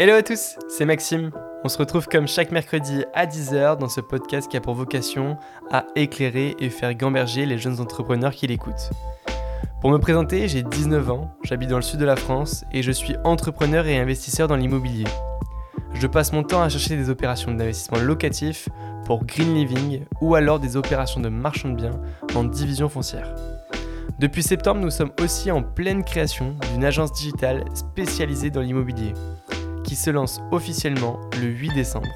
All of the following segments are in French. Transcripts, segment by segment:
Hello à tous, c'est Maxime. On se retrouve comme chaque mercredi à 10h dans ce podcast qui a pour vocation à éclairer et faire gamberger les jeunes entrepreneurs qui l'écoutent. Pour me présenter, j'ai 19 ans, j'habite dans le sud de la France et je suis entrepreneur et investisseur dans l'immobilier. Je passe mon temps à chercher des opérations d'investissement locatif pour Green Living ou alors des opérations de marchand de biens en division foncière. Depuis septembre, nous sommes aussi en pleine création d'une agence digitale spécialisée dans l'immobilier se lance officiellement le 8 décembre.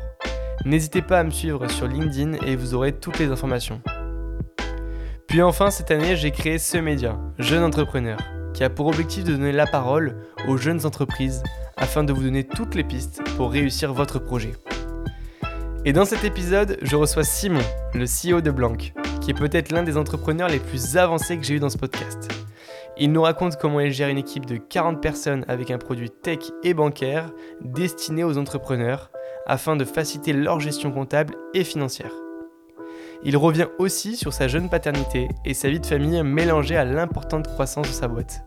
N'hésitez pas à me suivre sur LinkedIn et vous aurez toutes les informations. Puis enfin, cette année, j'ai créé ce média, Jeune Entrepreneur, qui a pour objectif de donner la parole aux jeunes entreprises afin de vous donner toutes les pistes pour réussir votre projet. Et dans cet épisode, je reçois Simon, le CEO de Blanc, qui est peut-être l'un des entrepreneurs les plus avancés que j'ai eu dans ce podcast. Il nous raconte comment il gère une équipe de 40 personnes avec un produit tech et bancaire destiné aux entrepreneurs afin de faciliter leur gestion comptable et financière. Il revient aussi sur sa jeune paternité et sa vie de famille mélangée à l'importante croissance de sa boîte.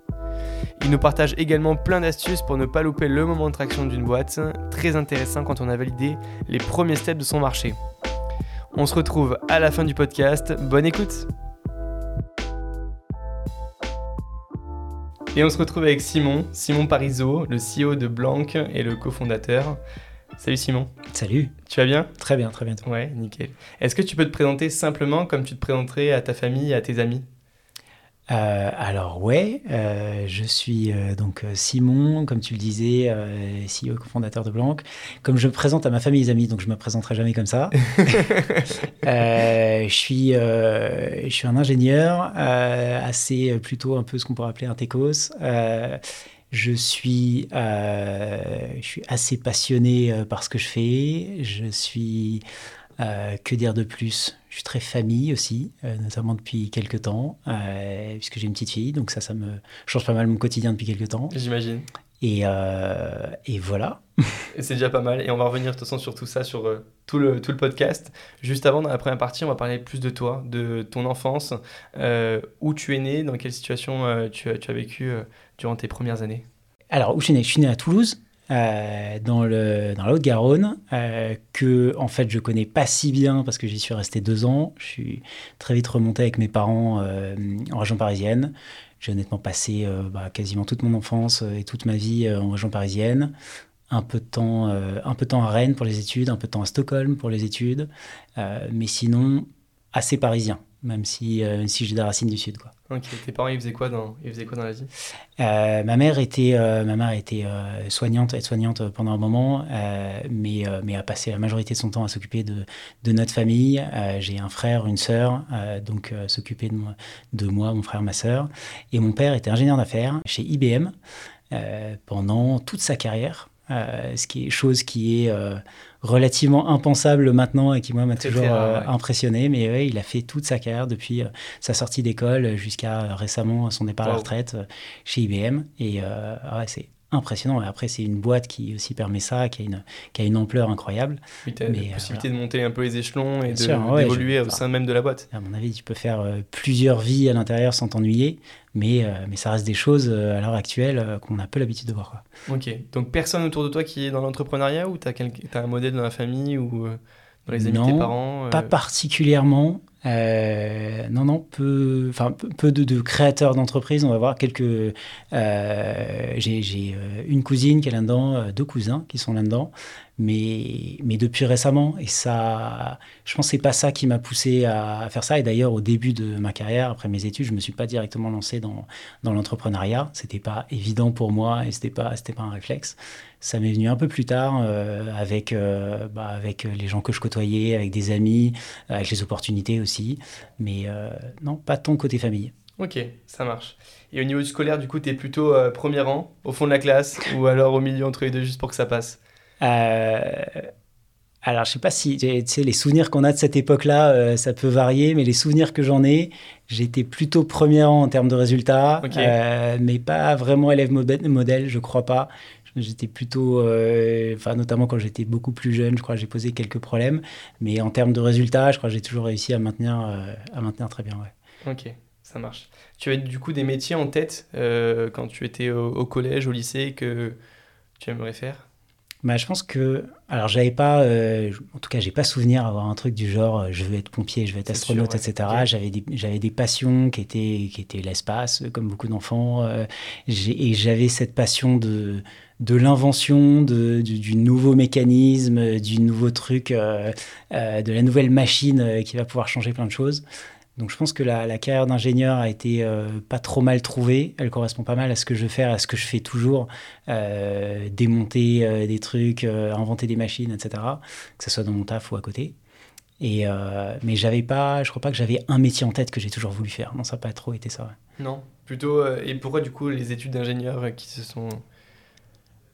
Il nous partage également plein d'astuces pour ne pas louper le moment de traction d'une boîte, très intéressant quand on a validé les premiers steps de son marché. On se retrouve à la fin du podcast, bonne écoute Et on se retrouve avec Simon, Simon Parisot, le CEO de Blanc et le cofondateur. Salut Simon. Salut. Tu vas bien? Très bien, très bien. Ouais, nickel. Est-ce que tu peux te présenter simplement comme tu te présenterais à ta famille et à tes amis? Euh, alors ouais, euh, je suis euh, donc Simon, comme tu le disais, CEO cofondateur de Blanc. Comme je me présente à ma famille et amis, donc je me présenterai jamais comme ça. je suis, je suis un ingénieur, assez plutôt un peu ce qu'on pourrait appeler un techos. je suis, je suis assez passionné par ce que je fais. Je suis euh, que dire de plus? Je suis très famille aussi, euh, notamment depuis quelques temps, euh, puisque j'ai une petite fille, donc ça, ça me change pas mal mon quotidien depuis quelques temps. J'imagine. Et, et, voilà. C'est déjà pas mal. Et on va revenir de toute façon sur tout ça, sur tout, le, tout le podcast. Juste avant, dans la première partie, on va parler plus de toi, de ton enfance, où tu es né, dans quelle situation tu, as, tu as vécu durant tes premières années? Alors, où je suis né? Je suis né à Toulouse, euh, dans, la Haute-Garonne, euh, que en fait je connais pas si bien parce que j'y suis resté deux ans. Je suis très vite remonté avec mes parents euh, en région parisienne. J'ai honnêtement passé bah, quasiment toute mon enfance et toute ma vie en région parisienne. Un peu, de temps, un peu de temps à Rennes pour les études, un peu de temps à Stockholm pour les études, mais sinon assez parisien même si, euh, si j'ai des racines du Sud. Quoi. Tes parents, ils faisaient quoi dans, ils faisaient quoi dans la vie? Euh, Ma mère était, euh, ma mère était soignante, aide-soignante pendant un moment, mais, mais a passé la majorité de son temps à s'occuper de, de notre famille. j'ai un frère, une sœur, donc s'occuper de moi, de moi, mon frère, ma sœur. Et mon père était ingénieur d'affaires chez IBM pendant toute sa carrière, ce qui est chose qui est relativement impensable maintenant et qui moi m'a toujours euh, impressionné. Mais ouais, il a fait toute sa carrière depuis euh, sa sortie d'école jusqu'à récemment son départ à la retraite euh, chez IBM. Et ouais, c'est impressionnant. Et après, c'est une boîte qui aussi permet ça, qui a une, qui a une ampleur incroyable. Oui, tu as la possibilité de monter un peu les échelons et d'évoluer au sein même de la boîte. À mon avis, tu peux faire plusieurs vies à l'intérieur sans t'ennuyer, mais, mais ça reste des choses à l'heure actuelle qu'on a peu l'habitude de voir. Quoi. Ok, donc personne autour de toi qui est dans l'entrepreneuriat ou tu as, as, un modèle dans la famille ou dans les amis de tes parents Pas particulièrement. Euh, non, non, peu, enfin, peu de, créateurs d'entreprises. On va voir quelques. Euh, j'ai euh, une cousine qui est là-dedans, deux cousins qui sont là-dedans, mais, mais depuis récemment. Et ça, je pense que c'est pas ça qui m'a poussé à, faire ça. Et d'ailleurs, au début de ma carrière, après mes études, je me suis pas directement lancé dans, dans l'entrepreneuriat. C'était pas évident pour moi et c'était pas, pas un réflexe. Ça m'est venu un peu plus tard euh, avec, euh, bah, avec les gens que je côtoyais, avec des amis, avec les opportunités aussi. Mais euh, non, pas ton côté famille. Ok, ça marche. Et au niveau du scolaire, du coup, tu es plutôt premier rang, au fond de la classe, ou alors au milieu entre les deux, juste pour que ça passe? Alors, je sais pas si, tu sais, les souvenirs qu'on a de cette époque-là, ça peut varier, mais les souvenirs que j'en ai, j'étais plutôt premier rang en termes de résultats, mais pas vraiment élève modèle, je crois pas. J'étais plutôt, euh, enfin notamment quand j'étais beaucoup plus jeune, je crois que j'ai posé quelques problèmes, mais en termes de résultats, je crois que j'ai toujours réussi à maintenir, euh, à maintenir très bien. Ouais. Ok, ça marche. Tu avais du coup des métiers en tête euh, quand tu étais au, collège, au lycée que tu aimerais faire? Bah, je pense que. Alors, j'avais pas. Euh, en tout cas, j'ai pas souvenir d'avoir un truc du genre euh, je veux être pompier, je veux être astronaute, etc. J'avais des, j'avais des passions qui étaient, qui étaient l'espace, comme beaucoup d'enfants. Euh, et j'avais cette passion de, de l'invention, de, du, nouveau mécanisme, du nouveau truc, de la nouvelle machine qui va pouvoir changer plein de choses. Donc je pense que la, carrière d'ingénieur a été euh, pas trop mal trouvée. Elle correspond pas mal à ce que je veux faire, à ce que je fais toujours, euh, démonter euh, des trucs, inventer des machines, etc. Que ce soit dans mon taf ou à côté. Et mais j'avais pas, je crois pas que j'avais un métier en tête que j'ai toujours voulu faire. Non, ça n'a pas trop été ça. Non, plutôt. et pourquoi du coup les études d'ingénieur qui se sont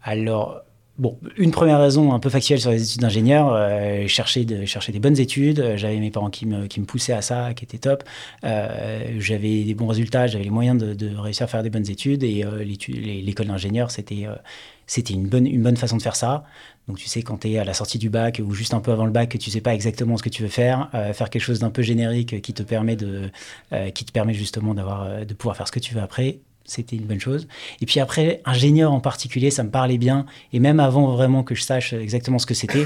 alors, Bon, une première raison un peu factuelle sur les études d'ingénieur, euh, chercher, de, chercher des bonnes études. J'avais mes parents qui me, qui me poussaient à ça, qui était top. Euh, j'avais des bons résultats, j'avais les moyens de, réussir à faire des bonnes études. Et euh, l'école d'ingénieur, c'était euh, c'était une bonne, une bonne façon de faire ça. Donc tu sais, quand tu es à la sortie du bac ou juste un peu avant le bac, que tu sais pas exactement ce que tu veux faire, euh, faire quelque chose d'un peu générique qui te permet, de, qui te permet justement de pouvoir faire ce que tu veux après, c'était une bonne chose. Et puis après, ingénieur en particulier, ça me parlait bien. Et même avant vraiment que je sache exactement ce que c'était,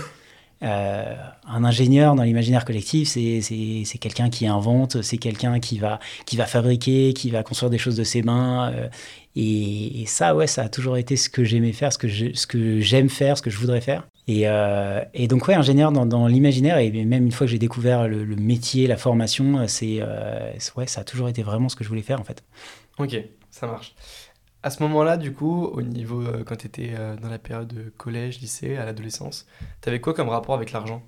euh, un ingénieur dans l'imaginaire collectif, c'est quelqu'un qui invente, c'est quelqu'un qui va, qui va fabriquer, qui va construire des choses de ses mains. Euh, et, ça, ouais, ça a toujours été ce que j'aimais faire, ce que j'aime faire, ce que je voudrais faire. Et, euh, donc, ouais, ingénieur dans, l'imaginaire, et même une fois que j'ai découvert le, le, métier, la formation, c'est ouais, ça a toujours été vraiment ce que je voulais faire en fait. Ok. Ça marche. À ce moment-là, du coup, au niveau, euh, quand tu étais euh, dans la période de collège, lycée, à l'adolescence, tu avais quoi comme rapport avec l'argent?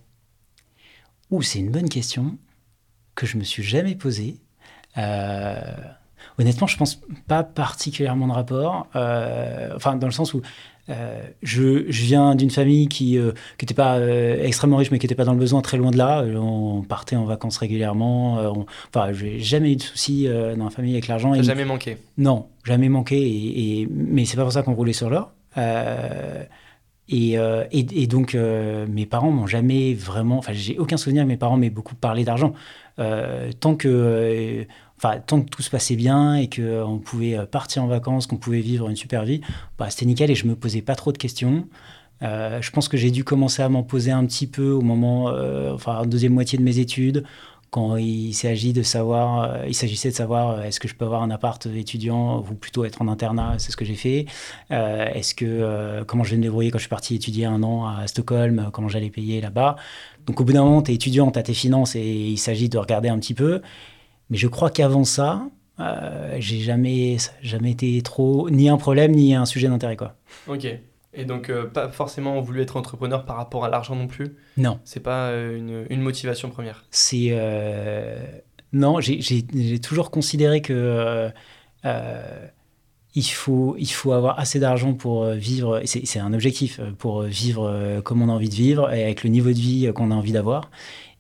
Ouh, c'est une bonne question que je me suis jamais posée. Euh, honnêtement, je pense pas particulièrement de rapport. enfin, dans le sens où euh, je, je, viens d'une famille qui n'était euh, pas euh, extrêmement riche, mais qui n'était pas dans le besoin, très loin de là. On partait en vacances régulièrement. On, enfin, j'ai jamais eu de soucis dans la famille avec l'argent. jamais manqué? Non, jamais manqué. Et, et... Mais c'est pas pour ça qu'on roulait sur l'or. Et, et, donc, mes parents m'ont jamais vraiment. Enfin, j'ai aucun souvenir. Mes parents m'aient beaucoup parlé d'argent. tant que tant que tout se passait bien et qu'on euh, pouvait euh, partir en vacances, qu'on pouvait vivre une super vie, bah, c'était nickel et je me posais pas trop de questions. Euh, je pense que j'ai dû commencer à m'en poser un petit peu au moment, enfin, deuxième moitié de mes études, quand il s'agit de savoir, il s'agissait de savoir est-ce que je peux avoir un appart étudiant ou plutôt être en internat, c'est ce que j'ai fait. est-ce que comment je vais me débrouiller quand je suis parti étudier un an à Stockholm, comment j'allais payer là-bas. Donc au bout d'un moment, tu es étudiant, tu as tes finances et il s'agit de regarder un petit peu. Mais je crois qu'avant ça, euh, j'ai jamais, jamais été trop ni un problème ni un sujet d'intérêt quoi. Ok. Et donc euh, pas forcément voulu être entrepreneur par rapport à l'argent non plus? Non. C'est pas euh, une, une, motivation première? C'est non, j'ai toujours considéré que il faut, il faut avoir assez d'argent pour vivre, c'est un objectif, pour vivre comme on a envie de vivre et avec le niveau de vie qu'on a envie d'avoir.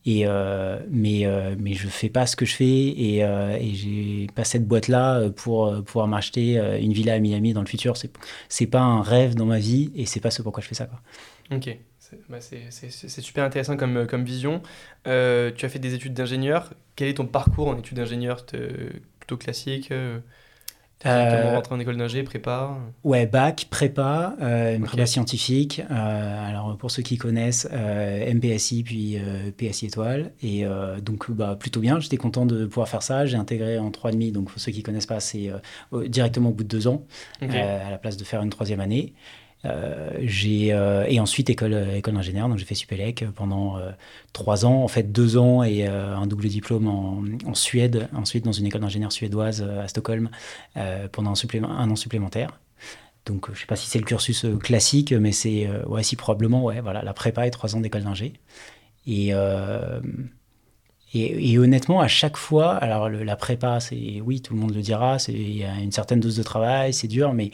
Euh, mais, euh, mais je fais pas ce que je fais et, euh, et j'ai pas cette boîte-là pour pouvoir m'acheter une villa à Miami dans le futur. C'est, c'est pas un rêve dans ma vie et c'est pas ce pourquoi je fais ça. Ok, c'est, bah c'est, super intéressant comme vision. tu as fait des études d'ingénieur. Quel est ton parcours en études d'ingénieur Plutôt classique euh, rentrer en école d'ingé, prépa Ouais, bac, prépa, euh, une prépa scientifique. Euh, alors, pour ceux qui connaissent, euh, MPSI puis PSI étoile. Et donc, bah, plutôt bien. J'étais content de pouvoir faire ça. J'ai intégré en 3,5. Donc, pour ceux qui connaissent pas, c'est directement au bout de deux ans, à la place de faire une troisième année. Euh, euh, et ensuite école école d'ingénieur donc j'ai fait Supélec pendant euh, trois ans. En fait deux ans et un double diplôme en, Suède ensuite dans une école d'ingénieur suédoise à Stockholm pendant un, supplément, un an supplémentaire. Donc je sais pas si c'est le cursus classique mais c'est ouais si probablement ouais voilà la prépa et trois ans d'école d'ingé. Et et, et, honnêtement, à chaque fois, alors la prépa, c'est oui, tout le monde le dira, il y a une certaine dose de travail, c'est dur, mais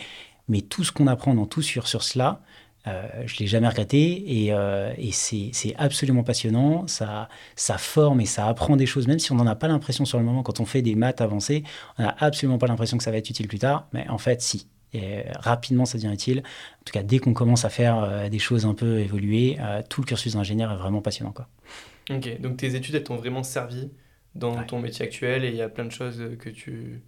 mais tout ce qu'on apprend dans tout sur, sur cela, euh, je ne l'ai jamais regretté et, euh, et c'est absolument passionnant. Ça, ça forme et ça apprend des choses, même si on n'en a pas l'impression sur le moment. Quand on fait des maths avancées, on n'a absolument pas l'impression que ça va être utile plus tard, mais en fait, si. Et rapidement, ça devient utile. En tout cas, dès qu'on commence à faire euh, des choses un peu évoluées, tout le cursus d'ingénieur est vraiment passionnant. Quoi. Ok, donc tes études, elles t'ont vraiment servi dans ton métier actuel et il y a plein de choses que tu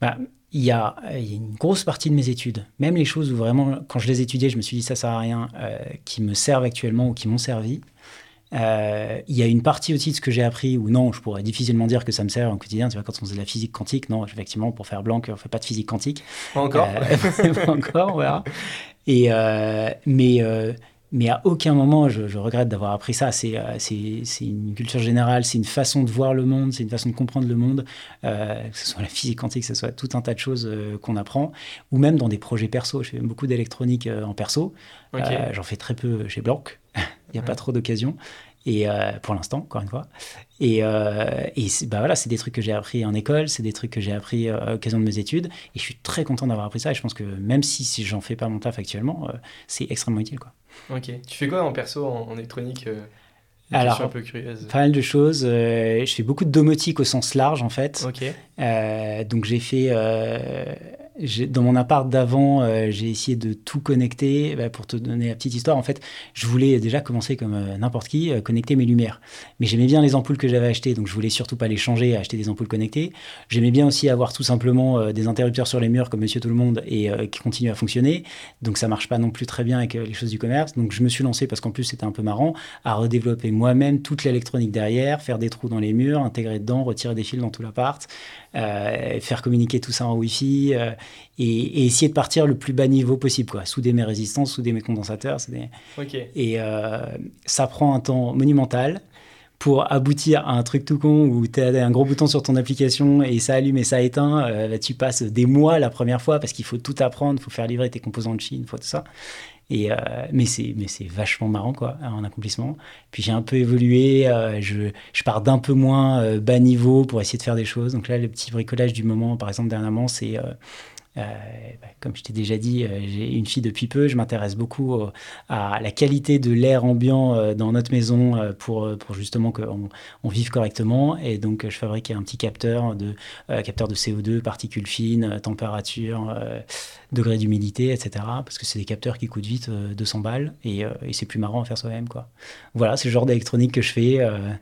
bah, il y, a, une grosse partie de mes études, même les choses où vraiment, quand je les étudiais, je me suis dit ça sert à rien, qui me servent actuellement ou qui m'ont servi. Euh, il y a une partie aussi de ce que j'ai appris où non, je pourrais difficilement dire que ça me sert au quotidien. Tu vois, quand on faisait de la physique quantique, non, effectivement, pour faire blanc, on fait pas de physique quantique. Pas encore. Euh, pas encore, voilà. Et euh, mais mais à aucun moment je, regrette d'avoir appris ça. C'est c'est une culture générale, c'est une façon de voir le monde, c'est une façon de comprendre le monde, que ce soit la physique quantique, que ce soit tout un tas de choses qu'on apprend, ou même dans des projets perso. Je fais beaucoup d'électronique en perso. J'en fais très peu chez Blanc. Il n'y a pas trop d'occasions. Et euh, pour l'instant, encore une fois. Et, euh, et bah voilà, c'est des trucs que j'ai appris en école, c'est des trucs que j'ai appris euh, à l'occasion de mes études. Et je suis très content d'avoir appris ça. Et je pense que même si, si j'en fais pas mon taf actuellement, c'est extrêmement utile. Quoi. Ok. Tu fais quoi en perso, en, électronique alors, un peu curieuse. pas mal de choses. je fais beaucoup de domotique au sens large, en fait. Ok. donc, j'ai fait dans mon appart d'avant, euh, j'ai essayé de tout connecter. Bah, pour te donner la petite histoire, en fait, je voulais déjà commencer comme euh, n'importe qui, euh, connecter mes lumières. Mais j'aimais bien les ampoules que j'avais achetées, donc je voulais surtout pas les changer, acheter des ampoules connectées. J'aimais bien aussi avoir tout simplement des interrupteurs sur les murs comme Monsieur Tout le Monde et qui continuent à fonctionner. Donc ça marche pas non plus très bien avec les choses du commerce. Donc je me suis lancé parce qu'en plus c'était un peu marrant à redévelopper moi-même toute l'électronique derrière, faire des trous dans les murs, intégrer dedans, retirer des fils dans tout l'appart. Euh, faire communiquer tout ça en Wi-Fi euh, et, essayer de partir le plus bas niveau possible, quoi. Souder mes résistances, souder mes condensateurs. Et euh, ça prend un temps monumental pour aboutir à un truc tout con où tu as un gros bouton sur ton application et ça allume et ça éteint, bah, tu passes des mois la première fois parce qu'il faut tout apprendre, il faut faire livrer tes composants de Chine, il faut tout ça. Et, euh, mais c'est vachement marrant quoi, en accomplissement. Puis j'ai un peu évolué, euh, je, je pars d'un peu moins euh, bas niveau pour essayer de faire des choses. Donc là, le petit bricolage du moment, par exemple dernièrement, c'est euh, bah, comme je t'ai déjà dit, j'ai une fille depuis peu. Je m'intéresse beaucoup à la qualité de l'air ambiant dans notre maison pour, pour justement qu'on on vive correctement. Et donc, je fabrique un petit capteur de, capteur de CO2, particules fines, température, degré d'humidité, etc. Parce que c'est des capteurs qui coûtent vite 200 balles et, et c'est plus marrant à faire soi-même. Quoi. Voilà, c'est le genre d'électronique que je fais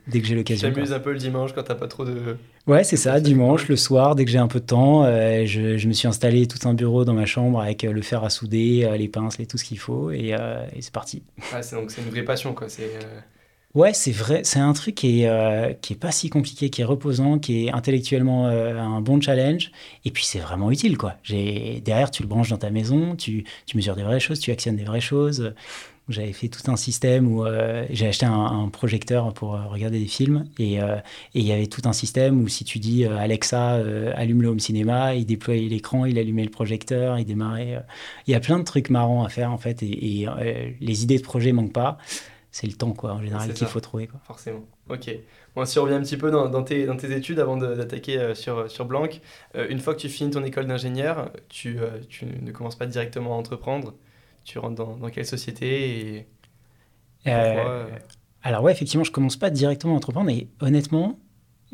dès que j'ai l'occasion. Tu t'amuses un peu le dimanche quand t'as pas trop de Ouais, c'est ça. Dimanche, le soir, dès que j'ai un peu de temps, euh, je, me suis installé tout un bureau dans ma chambre avec euh, le fer à souder, euh, les pinces, et tout ce qu'il faut, et, c'est parti. Ah, c'est donc c'est une vraie passion, quoi. C'est Ouais, c'est vrai. C'est un truc qui est, qui est pas si compliqué, qui est reposant, qui est intellectuellement un bon challenge. Et puis, c'est vraiment utile, quoi. Derrière, tu le branches dans ta maison, tu, tu mesures des vraies choses, tu actionnes des vraies choses. J'avais fait tout un système où euh, j'ai acheté un, projecteur pour euh, regarder des films euh, et il y avait tout un système où si tu dis Alexa allume le home cinéma, il déployait l'écran, il allumait le projecteur, il démarrait. Il y a plein de trucs marrants à faire en fait et, les idées de projet manquent pas. C'est le temps quoi en général qu'il faut trouver quoi. Forcément. Ok. Bon, si on revient un petit peu dans, tes, dans tes, études avant d'attaquer sur, sur Blanc, une fois que tu finis ton école d'ingénieur, tu, tu ne commences pas directement à entreprendre tu rentres dans, dans quelle société et euh, euh, Alors ouais, effectivement, je commence pas directement à entreprendre et honnêtement,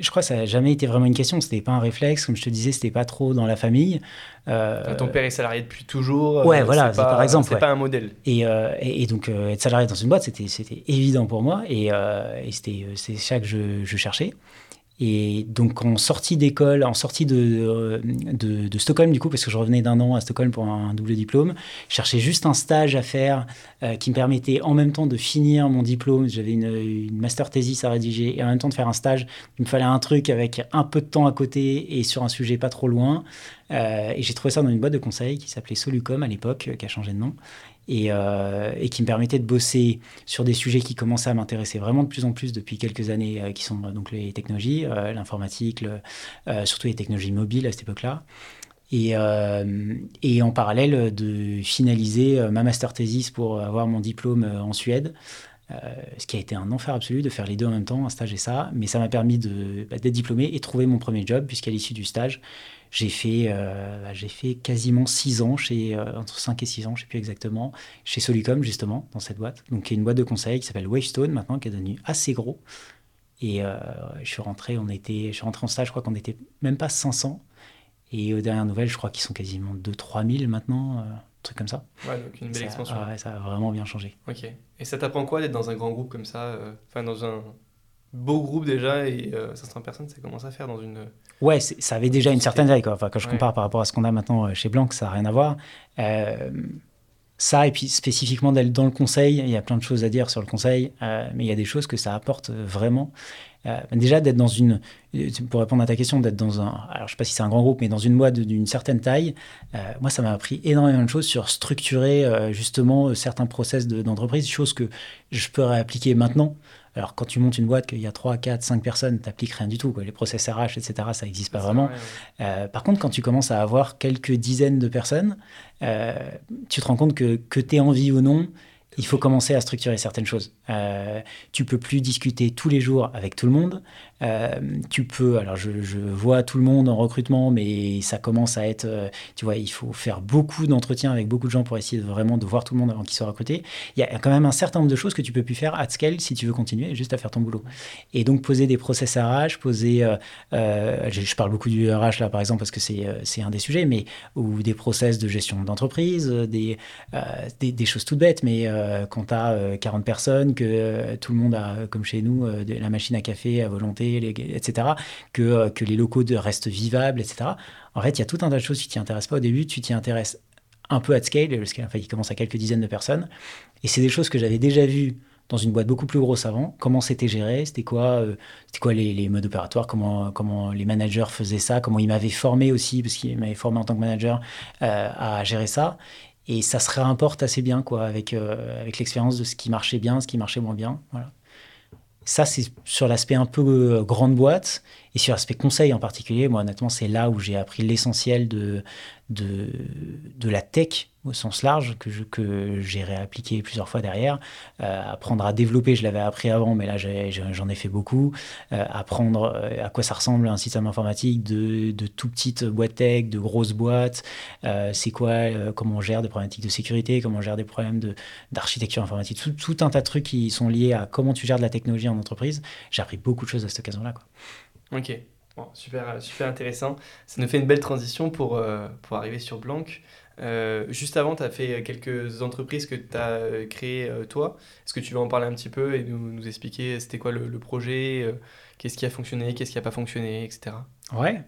je crois que ça n'a jamais été vraiment une question. C'était pas un réflexe, comme je te disais, c'était pas trop dans la famille. Euh, ton père est salarié depuis toujours. Ouais, voilà, par exemple. C'est pas un modèle. Et, et, donc être salarié dans une boîte, c'était évident pour moi et, et c'était c'est ça que je, je cherchais. Et donc en sortie d'école, en sortie de, de, Stockholm du coup, parce que je revenais d'un an à Stockholm pour un double diplôme, je cherchais juste un stage à faire euh, qui me permettait en même temps de finir mon diplôme. J'avais une, une, master thesis à rédiger et en même temps de faire un stage. Il me fallait un truc avec un peu de temps à côté et sur un sujet pas trop loin. Euh, et j'ai trouvé ça dans une boîte de conseil qui s'appelait Solucom à l'époque, qui a changé de nom. Euh, et, qui me permettait de bosser sur des sujets qui commençaient à m'intéresser vraiment de plus en plus depuis quelques années, euh, qui sont donc les technologies, euh, l'informatique, surtout les technologies mobiles à cette époque-là. Et, et, en parallèle de finaliser ma master thesis pour avoir mon diplôme en Suède. Ce qui a été un enfer absolu de faire les deux en même temps, un stage et ça, mais ça m'a permis bah, d'être diplômé et trouver mon premier job, puisqu'à l'issue du stage, j'ai fait, euh, bah, j'ai fait quasiment 6 ans, chez, euh, entre 5 et 6 ans, je ne sais plus exactement, chez Solicom, justement, dans cette boîte. Donc, qui est une boîte de conseil qui s'appelle Wavestone, maintenant, qui est devenue assez gros. Et euh, je suis rentré, on était, je suis rentré en stage, je crois qu'on n'était même pas 500. Et aux dernières nouvelles, je crois qu'ils sont quasiment 2-3 000 maintenant, truc comme ça. Ouais, donc une belle expansion. ouais, ça a vraiment bien changé. Ok. Et ça t'apprend quoi d'être dans un grand groupe comme ça Enfin, dans un beau groupe déjà et 500 personnes, ça commence à faire dans une. Ouais, ça avait déjà une certaine taille. Quoi. Enfin, quand je compare par rapport à ce qu'on a maintenant chez Blanc, ça n'a rien à voir. Ça, et puis spécifiquement dans le conseil, il y a plein de choses à dire sur le conseil, mais il y a des choses que ça apporte vraiment. Euh, déjà, d'être dans une. Pour répondre à ta question, d'être dans un. Alors, je sais pas si c'est un grand groupe, mais dans une boîte d'une certaine taille, euh, moi, ça m'a appris énormément de choses sur structurer euh, justement certains process d'entreprise, choses que je peux réappliquer maintenant. Alors, quand tu montes une boîte, qu'il y a 3, 4, 5 personnes, tu n'appliques rien du tout. Quoi. Les process RH, etc., ça n'existe pas vraiment. par contre, quand tu commences à avoir quelques dizaines de personnes, tu te rends compte que, que tu envie ou non, il faut commencer à structurer certaines choses. Euh, tu peux plus discuter tous les jours avec tout le monde. Euh, tu peux, alors je, vois tout le monde en recrutement, mais ça commence à être, euh, tu vois, il faut faire beaucoup d'entretiens avec beaucoup de gens pour essayer de vraiment de voir tout le monde avant qu'il soit recruté. Il y a quand même un certain nombre de choses que tu peux plus faire à scale si tu veux continuer juste à faire ton boulot. Et donc poser des process RH, poser, euh, je, parle beaucoup du RH là par exemple parce que c'est un des sujets, mais ou des process de gestion d'entreprise, des, choses toutes bêtes, mais quand tu as 40 personnes, que tout le monde a, comme chez nous, la machine à café à volonté etc., que, euh, que les locaux de, restent vivables, etc. En fait, il y a tout un tas de choses qui t'y intéressent pas au début, tu t'y intéresses un peu à scale, parce qu'il enfin, commence à quelques dizaines de personnes. Et c'est des choses que j'avais déjà vues dans une boîte beaucoup plus grosse avant. Comment c'était géré, c'était quoi, euh, c'était quoi les, modes opératoires, comment, comment les managers faisaient ça, comment ils m'avaient formé aussi, parce qu'ils m'avaient formé en tant que manager euh, à gérer ça. Et ça se réimporte assez bien quoi, avec, avec l'expérience de ce qui marchait bien, ce qui marchait moins bien. Voilà. Ça, c'est sur l'aspect un peu euh, grande boîte. Et sur l'aspect conseil en particulier, moi, honnêtement, c'est là où j'ai appris l'essentiel de, de, de, la tech au sens large, que, je, que j'ai réappliqué plusieurs fois derrière. Euh, apprendre à développer, je l'avais appris avant, mais là, j'en ai, fait beaucoup. Euh, apprendre à quoi ça ressemble un système informatique de, de tout petites boîtes tech, de grosses boîtes. c'est quoi, comment on gère des problématiques de sécurité, comment on gère des problèmes d'architecture informatique. Tout, tout, un tas de trucs qui sont liés à comment tu gères de la technologie en entreprise. J'ai appris beaucoup de choses à cette occasion-là. Quoi. Ok, super, super intéressant. Ça nous fait une belle transition pour, euh, pour arriver sur Blanc. Euh, juste avant, tu as fait quelques entreprises que tu as créées euh, toi. Est-ce que tu veux en parler un petit peu et nous, expliquer c'était quoi le, le projet, qu'est-ce qui a fonctionné, qu'est-ce qui n'a pas fonctionné, etc. Ouais.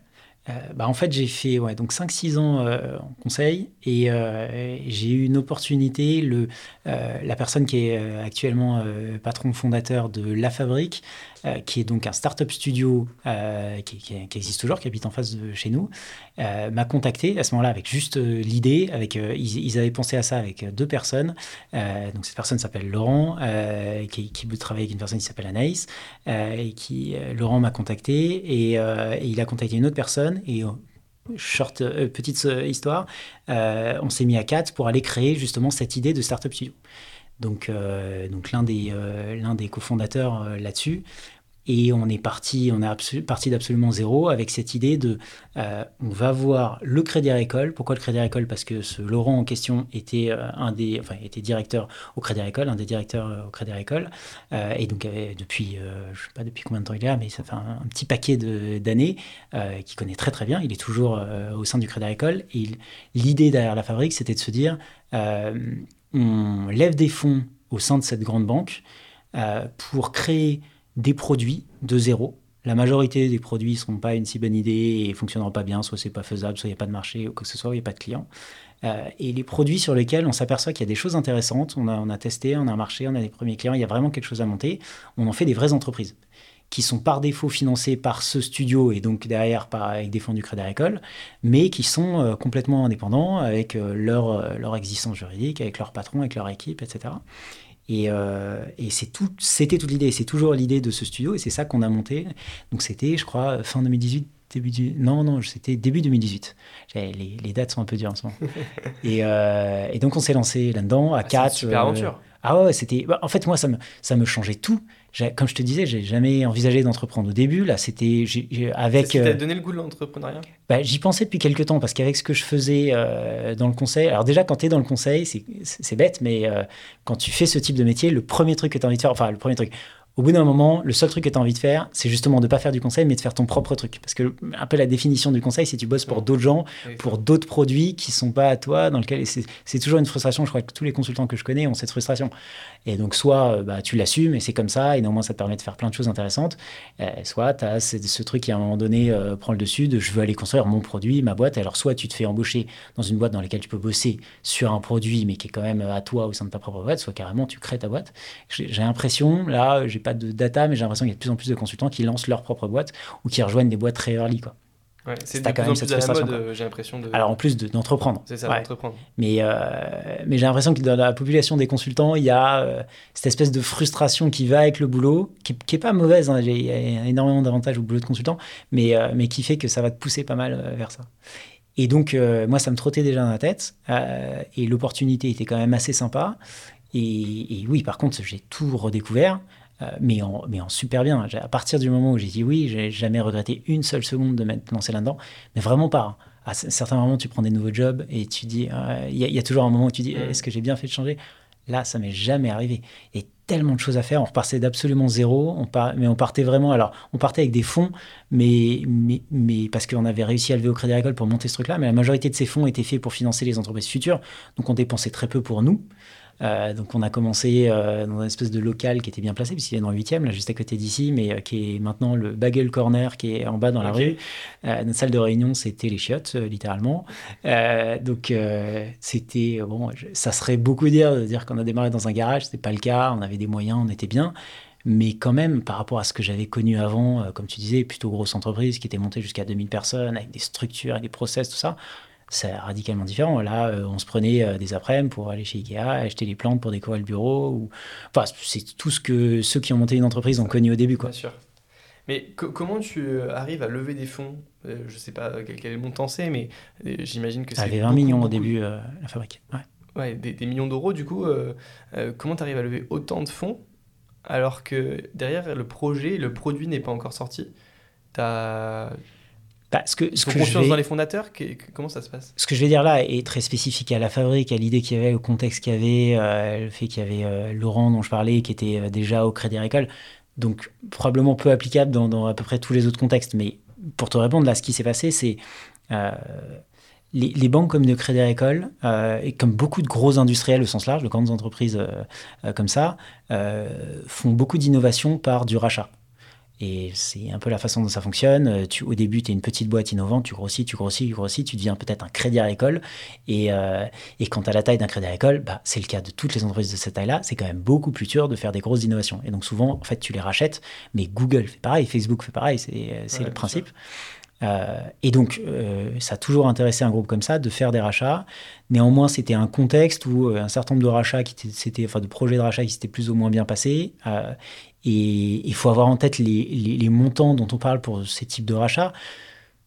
bah en fait, j'ai fait ouais, donc 5-6 ans en conseil et j'ai eu une opportunité. Le, la personne qui est actuellement patron fondateur de La Fabrique euh, qui est donc un startup studio euh, qui, existe toujours, qui habite en face de chez nous, euh, m'a contacté à ce moment-là avec juste l'idée. Avec, ils, avaient pensé à ça avec deux personnes. donc cette personne s'appelle Laurent, qui, qui travaille avec une personne qui s'appelle Anaïs. et qui, Laurent m'a contacté et, il a contacté une autre personne. Et short, petite histoire, on s'est mis à quatre pour aller créer justement cette idée de startup studio. Donc, donc l'un des, l'un des cofondateurs là-dessus et on est parti, on est parti d'absolument zéro avec cette idée de, euh, on va voir le Crédit Agricole. Pourquoi le Crédit Agricole? Parce que ce Laurent en question était euh, un des, enfin, était directeur au Crédit Agricole, un des directeurs euh, au Crédit Agricole, et donc depuis, je sais pas depuis combien de temps il est là, mais ça fait un, petit paquet d'années, qui connaît très très bien. Il est toujours au sein du Crédit Agricole. Et l'idée derrière la fabrique, c'était de se dire, on lève des fonds au sein de cette grande banque pour créer des produits de zéro. La majorité des produits ne seront pas une si bonne idée et ne fonctionneront pas bien, soit c'est pas faisable, soit il n'y a pas de marché ou que ce soit, il n'y a pas de clients. Euh, et les produits sur lesquels on s'aperçoit qu'il y a des choses intéressantes, on a, testé, on a marché, on a des premiers clients, il y a vraiment quelque chose à monter, on en fait des vraies entreprises qui sont par défaut financées par ce studio et donc derrière par, avec des fonds du Crédit Agricole, mais qui sont euh, complètement indépendants avec euh, leur, leur existence juridique, avec leur patron, avec leur équipe, etc. Et, euh, et c'est tout, c'était toute l'idée. C'est toujours l'idée de ce studio et c'est ça qu'on a monté. Donc c'était, je crois, fin 2018, début du... Non, non, c'était début 2018. Les, les, dates sont un peu dures en ce moment. et, euh, et donc on s'est lancé là-dedans à ah, 4. Super euh, aventure. Ah ouais, c'était. Bah, en fait, moi, ça me, ça me changeait tout comme je te disais, j'ai jamais envisagé d'entreprendre au début. Là, c'était avec. Ça t'a euh, donné le goût de l'entrepreneuriat? bah, J'y pensais depuis quelques temps parce qu'avec ce que je faisais euh, dans le conseil, alors déjà quand tu es dans le conseil, c'est bête, mais euh, quand tu fais ce type de métier, le premier truc que tu as envie de faire, enfin le premier truc, au bout d'un moment, le seul truc que tu as envie de faire, c'est justement de ne pas faire du conseil, mais de faire ton propre truc. Parce que un peu la définition du conseil, c'est que tu bosses pour d'autres gens, pour d'autres produits qui sont pas à toi, dans lequel c'est toujours une frustration. Je crois que tous les consultants que je connais ont cette frustration. Et donc, soit euh, bah, tu l'assumes et c'est comme ça, et néanmoins ça te permet de faire plein de choses intéressantes, euh, soit tu as ce, truc qui à un moment donné euh, prend le dessus de je veux aller construire mon produit, ma boîte. Alors, soit tu te fais embaucher dans une boîte dans laquelle tu peux bosser sur un produit, mais qui est quand même à toi au sein de ta propre boîte, soit carrément tu crées ta boîte. J'ai l'impression, là, j'ai pas de data, mais j'ai l'impression qu'il y a de plus en plus de consultants qui lancent leur propre boîte ou qui rejoignent des boîtes très early. Quoi. C'est de plus à la mode, euh, j'ai l'impression. De... Alors en plus d'entreprendre. c'est ça, d'entreprendre. Mais, euh, mais j'ai l'impression que dans la population des consultants, il y a euh, cette espèce de frustration qui va avec le boulot, qui n'est pas mauvaise. Hein. Il y a énormément d'avantages au boulot de consultant, mais, mais qui fait que ça va te pousser pas mal vers ça. Et donc, moi, ça me trottait déjà dans la tête. et l'opportunité était quand même assez sympa. Et, et oui, par contre, j'ai tout redécouvert. Euh, mais, en, mais en super bien. À partir du moment où j'ai dit oui, j'ai jamais regretté une seule seconde de m'être lancé là-dedans, mais vraiment pas. À certains moments, tu prends des nouveaux jobs et tu dis, euh, il y, a toujours un moment où tu dis, est-ce que j'ai bien fait de changer? Là, ça m'est jamais arrivé. Et tellement de choses à faire. On repartait d'absolument zéro, on mais on partait vraiment. Alors, on partait avec des fonds, mais, mais, mais parce qu'on avait réussi à lever au Crédit Agricole pour monter ce truc-là. Mais la majorité de ces fonds étaient faits pour financer les entreprises futures. Donc, on dépensait très peu pour nous. Euh, donc on a commencé euh, dans une espèce de local qui était bien placé, puisqu'il est dans le 8e, là juste à côté d'ici, mais euh, qui est maintenant le Bagel Corner, qui est en bas dans la rue. notre salle de réunion, c'était les chiottes, littéralement. donc c'était, bon, ça serait beaucoup dire de dire qu'on a démarré dans un garage, c'était pas le cas, on avait des moyens, on était bien. Mais quand même, par rapport à ce que j'avais connu avant, comme tu disais, plutôt grosse entreprise qui était montée jusqu'à 2000 personnes, avec des structures, et des process, tout ça, c'est radicalement différent. Là, euh, on se prenait euh, des après-midi pour aller chez Ikea, acheter des plantes pour décorer le bureau. Ou... Enfin, c'est tout ce que ceux qui ont monté une entreprise ont connu au début. Quoi. Bien sûr. Mais comment tu euh, arrives à lever des fonds? Je ne sais pas quel, montant c'est, mais j'imagine que c'est. avait 20 millions au début, la fabrique. Ouais, ouais des, millions d'euros, du coup. comment tu arrives à lever autant de fonds alors que derrière le projet, le produit n'est pas encore sorti? As bah, ce que, ce que confiance dans les fondateurs Comment ça se passe? Ce que je vais dire là est très spécifique à la fabrique, à l'idée qu'il y avait, au contexte qu'il y avait, euh, le fait qu'il y avait euh, Laurent dont je parlais, qui était euh, déjà au Crédit Agricole. Donc, probablement peu applicable dans, à peu près tous les autres contextes. Mais pour te répondre, là, ce qui s'est passé, c'est les, banques comme de Crédit Agricole, et comme beaucoup de gros industriels au sens large, de grandes entreprises comme ça, font beaucoup d'innovation par du rachat. Et c'est un peu la façon dont ça fonctionne. Euh, tu, au début, tu es une petite boîte innovante, tu grossis, tu grossis, tu grossis, tu deviens peut-être un crédit agricole. Et, euh, et quand tu as la taille d'un crédit agricole, bah, c'est le cas de toutes les entreprises de cette taille-là, c'est quand même beaucoup plus dur de faire des grosses innovations. Et donc souvent, en fait, tu les rachètes, mais Google fait pareil, Facebook fait pareil, c'est le principe. Euh, et donc, ça a toujours intéressé un groupe comme ça de faire des rachats. Néanmoins, c'était un contexte où un certain nombre de rachats, qui c'était, enfin de projets de rachat qui s'étaient plus ou moins bien passés. Et il faut avoir en tête les, montants dont on parle pour ces types de rachats.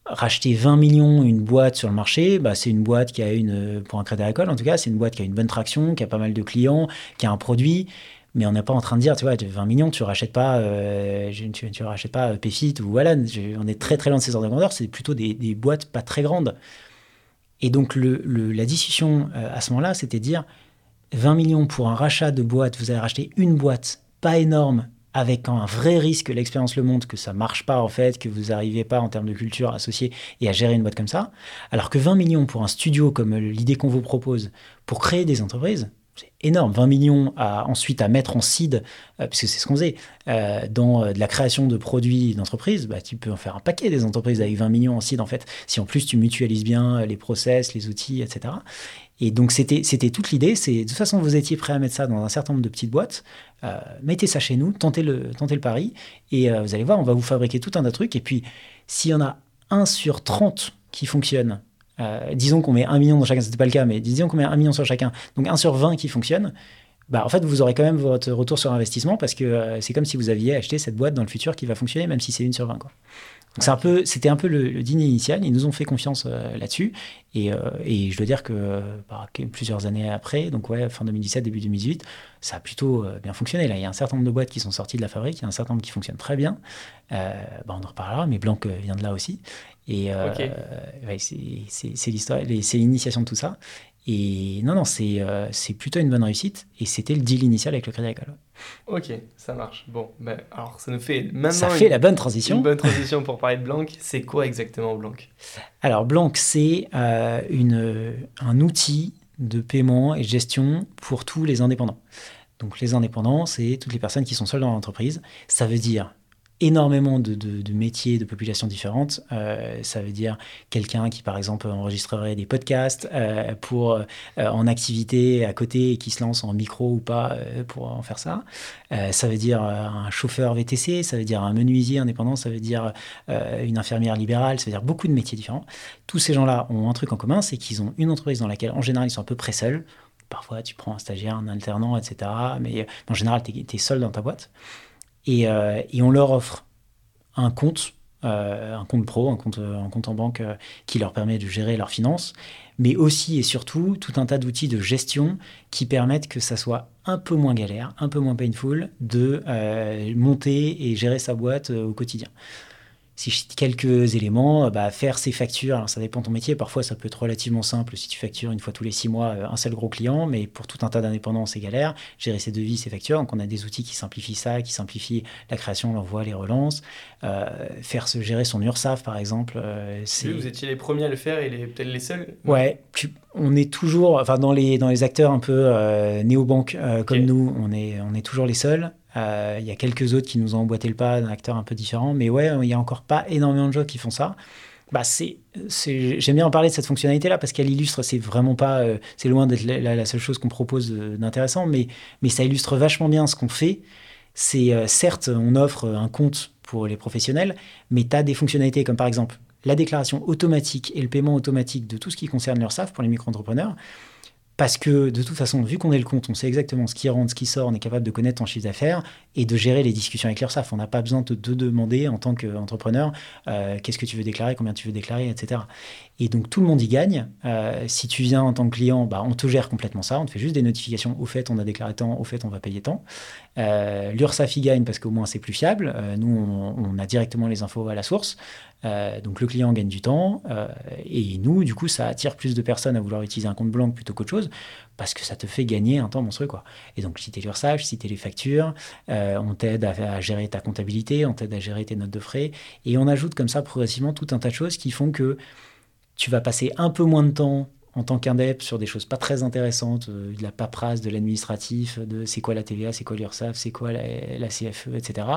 Racheter 20 millions une boîte sur le marché, bah, c'est une boîte qui a une, pour un crédit agricole en tout cas, c'est une boîte qui a une bonne traction, qui a pas mal de clients, qui a un produit. Mais on n'est pas en train de dire, tu vois, 20 millions, tu rachètes pas, euh, tu, rachètes pas euh, Pfit ou voilà, on est très très loin de ces ordres de grandeur, c'est plutôt des, boîtes pas très grandes. Et donc la discussion euh, à ce moment-là, c'était dire 20 millions pour un rachat de boîte, vous avez racheté une boîte pas énorme avec un vrai risque, l'expérience le montre, que ça marche pas en fait, que vous n'arrivez pas en termes de culture associée et à gérer une boîte comme ça. Alors que 20 millions pour un studio comme l'idée qu'on vous propose pour créer des entreprises, c'est énorme. 20 millions à, ensuite à mettre en seed, euh, puisque c'est ce qu'on faisait, euh, dans euh, la création de produits d'entreprise, bah, tu peux en faire un paquet des entreprises avec 20 millions en seed en fait, si en plus tu mutualises bien les process, les outils, etc. Et donc c'était toute l'idée, c'est de toute façon vous étiez prêt à mettre ça dans un certain nombre de petites boîtes, euh, mettez ça chez nous, tentez le, tentez le pari, et euh, vous allez voir, on va vous fabriquer tout un tas de trucs, et puis s'il y en a un sur 30 qui fonctionne, euh, disons qu'on met un million dans chacun, c'était pas le cas, mais disons qu'on met un million sur chacun, donc un sur 20 qui fonctionne, bah, en fait, vous aurez quand même votre retour sur investissement parce que c'est comme si vous aviez acheté cette boîte dans le futur qui va fonctionner, même si c'est une sur 20. Quoi c'est un peu, c'était un peu le, dîner initial. Ils nous ont fait confiance euh, là-dessus. Et, euh, et, je dois dire que bah, plusieurs années après, donc ouais, fin 2017, début 2018, ça a plutôt euh, bien fonctionné. Là, il y a un certain nombre de boîtes qui sont sorties de la fabrique, il y a un certain nombre qui fonctionnent très bien. Bah, on en reparlera, mais Blanc vient de là aussi. Et c'est l'histoire, c'est l'initiation de tout ça. Et non, non, c'est c'est plutôt une bonne réussite. Et c'était le deal initial avec le Crédit Agricole. Ok, ça marche. Bon, ben, alors ça nous fait maintenant. Ça fait la bonne transition. Une bonne transition pour parler de Blanc. C'est quoi exactement Blanc? Alors, Blanc, c'est une un outil de paiement et de gestion pour tous les indépendants. Donc les indépendants, c'est toutes les personnes qui sont seules dans l'entreprise. Ça veut dire énormément de, métiers, de populations différentes. Euh, ça veut dire quelqu'un qui, par exemple, enregistrerait des podcasts euh, pour euh, en activité à côté et qui se lance en micro ou pas pour en faire ça. ça veut dire un chauffeur VTC, ça veut dire un menuisier indépendant, ça veut dire une infirmière libérale, ça veut dire beaucoup de métiers différents. Tous ces gens-là ont un truc en commun, c'est qu'ils ont une entreprise dans laquelle, en général, ils sont à peu près seuls. Parfois, tu prends un stagiaire, un alternant, etc. Mais en général, tu es, seul dans ta boîte. Euh, et, on leur offre un compte, euh, un compte pro, un compte, compte en banque euh, qui leur permet de gérer leurs finances, mais aussi et surtout tout un tas d'outils de gestion qui permettent que ça soit un peu moins galère, un peu moins painful de monter et gérer sa boîte au quotidien si je cite quelques éléments, euh, bah, faire ses factures, alors ça dépend de ton métier, parfois ça peut être relativement simple si tu factures une fois tous les six mois euh, un seul gros client, mais pour tout un tas d'indépendants c'est galère, gérer ses devis, ses factures, donc on a des outils qui simplifient ça, qui simplifient la création, l'envoi, les relances, euh, faire se gérer son URSAF par exemple. c'est... Vous étiez les premiers à le faire et les, peut-être les seuls Ouais, on est toujours, enfin dans les, dans les acteurs un peu néobanques comme nous, on est, on est toujours les seuls. Euh, il y a quelques autres qui nous ont emboîté le pas, d'un acteur un peu différent, mais ouais, il n'y a encore pas énormément de gens qui font ça. Bah c'est, j'aime bien en parler de cette fonctionnalité-là parce qu'elle illustre, c'est vraiment pas, euh, c'est loin d'être la, seule chose qu'on propose d'intéressant, mais, mais ça illustre vachement bien ce qu'on fait. C'est euh, certes, on offre un compte pour les professionnels, mais tu as des fonctionnalités comme par exemple la déclaration automatique et le paiement automatique de tout ce qui concerne l'URSSAF pour les micro-entrepreneurs. Parce que de toute façon, vu qu'on est le compte, on sait exactement ce qui rentre, ce qui sort, on est capable de connaître ton chiffre d'affaires et de gérer les discussions avec l'URSSAF. On n'a pas besoin de te demander en tant qu'entrepreneur euh, qu'est-ce que tu veux déclarer, combien tu veux déclarer, etc. Et donc tout le monde y gagne. Euh, si tu viens en tant que client, bah, on te gère complètement ça. On te fait juste des notifications. Au fait, on a déclaré tant. Au fait, on va payer tant. Euh, gagne parce qu'au moins c'est plus fiable. Euh, nous, on, a directement les infos à la source. Euh, donc le client gagne du temps euh, et nous, du coup, ça attire plus de personnes à vouloir utiliser un compte blanc plutôt qu'autre chose parce que ça te fait gagner un temps monstrueux. Quoi. Et donc, si tu es l'URSSAF, si les factures, on t'aide à, gérer ta comptabilité, on t'aide à gérer tes notes de frais et on ajoute comme ça progressivement tout un tas de choses qui font que tu vas passer un peu moins de temps en tant qu'indep sur des choses pas très intéressantes, euh, de la paperasse, de l'administratif, de c'est quoi la TVA, c'est quoi l'URSSAF, c'est quoi la, CFE, etc.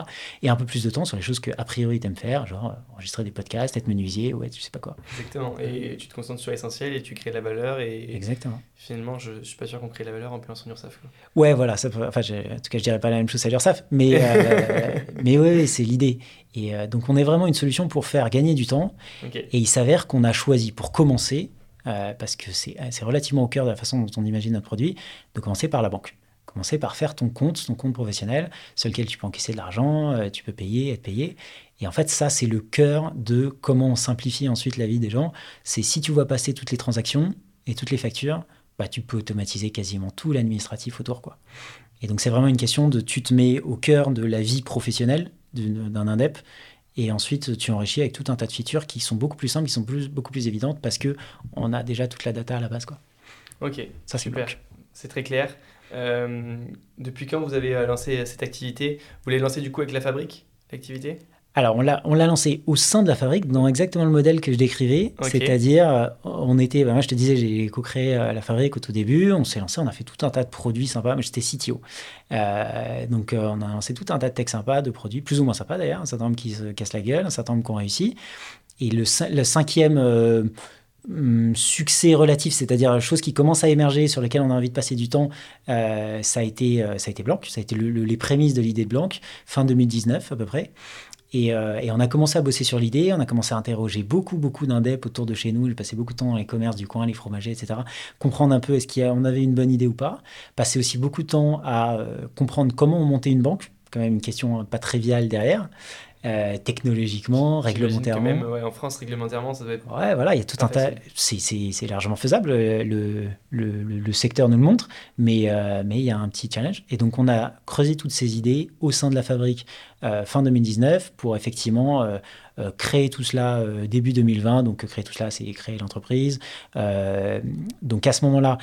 Et un peu plus de temps sur les choses que a priori aimes faire, genre euh, enregistrer des podcasts, être menuisier, ouais, tu sais pas quoi. Exactement. Et tu te concentres sur l'essentiel et tu crées de la valeur. Et Exactement. Finalement, je, suis pas sûr qu'on crée de la valeur en payant son URSSAF. Ouais, voilà. Ça enfin, en tout cas, je dirais pas la même chose à l'URSSAF, mais euh, mais ouais, c'est l'idée. Et donc, on est vraiment une solution pour faire gagner du temps. Et il s'avère qu'on a choisi pour commencer euh, parce que c'est relativement au cœur de la façon dont on imagine notre produit, de commencer par la banque. Commencer par faire ton compte, ton compte professionnel, sur lequel tu peux encaisser de l'argent, euh, tu peux payer, être payé. Et en fait, ça, c'est le cœur de comment on simplifie ensuite la vie des gens. C'est si tu vois passer toutes les transactions et toutes les factures, bah, tu peux automatiser quasiment tout l'administratif autour. Et donc, c'est vraiment une question de tu te mets au cœur de la vie professionnelle d'un indep et ensuite, tu enrichis avec tout un tas de features qui sont beaucoup plus simples, qui sont plus, beaucoup plus évidentes parce que on a déjà toute la data à la base. Quoi. Ok, ça c'est. C'est très clair. Euh, depuis quand vous avez euh, lancé cette activité? Vous l'avez lancé du coup avec la fabrique, l'activité? Alors, on l'a, lancé au sein de la fabrique, dans exactement le modèle que je décrivais. C'est-à-dire, euh, on était, bah, moi je te disais, j'ai co-créé euh, la fabrique au tout début. On s'est lancé, on a fait tout un tas de produits sympas. Mais j'étais CTO. Euh, donc, on a lancé tout un tas de techs sympas, de produits, plus ou moins sympas d'ailleurs. Un certain nombre qui se cassent la gueule, un certain nombre qui ont réussi. Et le, le cinquième. Hum, succès relatif, c'est-à-dire chose qui commence à émerger, sur lequel on a envie de passer du temps, ça, a été, ça a été Blanc, ça a été les prémices de l'idée de Blanc, fin 2019 à peu près. Euh, et, on a commencé à bosser sur l'idée, on a commencé à interroger beaucoup, beaucoup d'indep autour de chez nous. J'ai passé beaucoup de temps dans les commerces du coin, les fromagers, etc. Comprendre un peu est-ce qu'on avait une bonne idée ou pas. Passer aussi beaucoup de temps à euh, comprendre comment on montait une banque, quand même une question pas triviale derrière. Euh, technologiquement, réglementairement. Même, ouais, en France, réglementairement, ça doit être. Ouais, voilà, il y a tout un tas. C'est largement faisable. Le, le, le, secteur nous le montre, mais euh, mais il y a un petit challenge. Et donc, on a creusé toutes ces idées au sein de la fabrique euh, fin 2019 pour effectivement créer tout cela début 2020. Donc créer tout cela, c'est créer l'entreprise. donc à ce moment-là,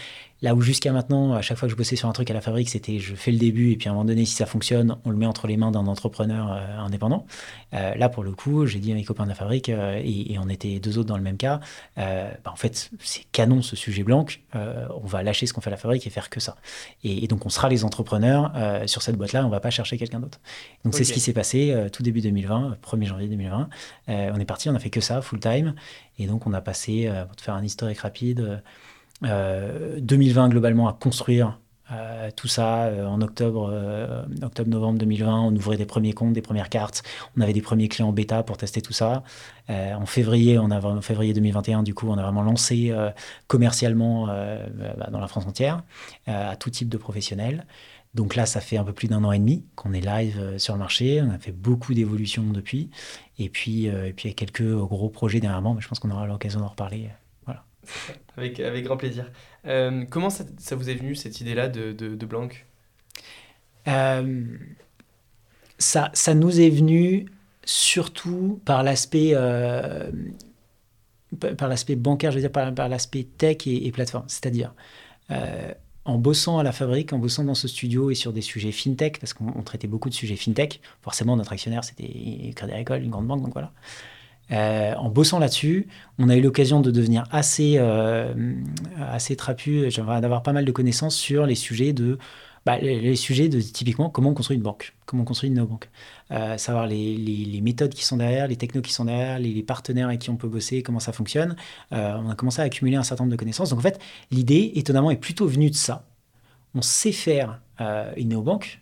Là où jusqu'à maintenant, à chaque fois que je bossais sur un truc à la fabrique, c'était je fais le début et puis à un moment donné, si ça fonctionne, on le met entre les mains d'un entrepreneur euh, indépendant. Euh, là, pour le coup, j'ai dit à mes copains de la fabrique, euh, et, on était deux autres dans le même cas, bah, en fait, c'est canon ce sujet blanc, on va lâcher ce qu'on fait à la fabrique et faire que ça. Et, donc, on sera les entrepreneurs sur cette boîte-là, on va pas chercher quelqu'un d'autre. Donc, c'est ce qui s'est passé tout début 2020, 1er janvier 2020. on est parti, on a fait que ça, full time. Et donc, on a passé, pour te faire un historique rapide, 2020 euh, globalement à construire euh, tout ça euh, en octobre, octobre-novembre 2020, on ouvrait des premiers comptes, des premières cartes, on avait des premiers clients bêta pour tester tout ça. en février, on a, février 2021, du coup, on a vraiment lancé commercialement bah, dans la France entière à tout type de professionnels. Donc là, ça fait un peu plus d'un an et demi qu'on est live sur le marché. On a fait beaucoup d'évolutions depuis. Et puis, et puis, il y a quelques gros projets dernièrement, mais je pense qu'on aura l'occasion d'en reparler avec, avec grand plaisir. Euh, comment ça, ça, vous est venu cette idée-là de, de, de, Blanc? Euh, ça, ça nous est venu surtout par l'aspect euh, par l'aspect bancaire, je veux dire par, par l'aspect tech et, plateforme. C'est-à-dire en bossant à la fabrique, en bossant dans ce studio et sur des sujets fintech, parce qu'on traitait beaucoup de sujets fintech. Forcément, notre actionnaire c'était Crédit Agricole, une grande banque, donc voilà. Euh, en bossant là-dessus, on a eu l'occasion de devenir assez, euh, assez trapu, d'avoir pas mal de connaissances sur les sujets de, bah, les, sujets de typiquement comment on construit une banque, comment on construit une néobanque, euh, savoir les, les, méthodes qui sont derrière, les technos qui sont derrière, les, partenaires avec qui on peut bosser, comment ça fonctionne. On a commencé à accumuler un certain nombre de connaissances. Donc en fait, l'idée, étonnamment, est plutôt venue de ça. On sait faire une néobanque.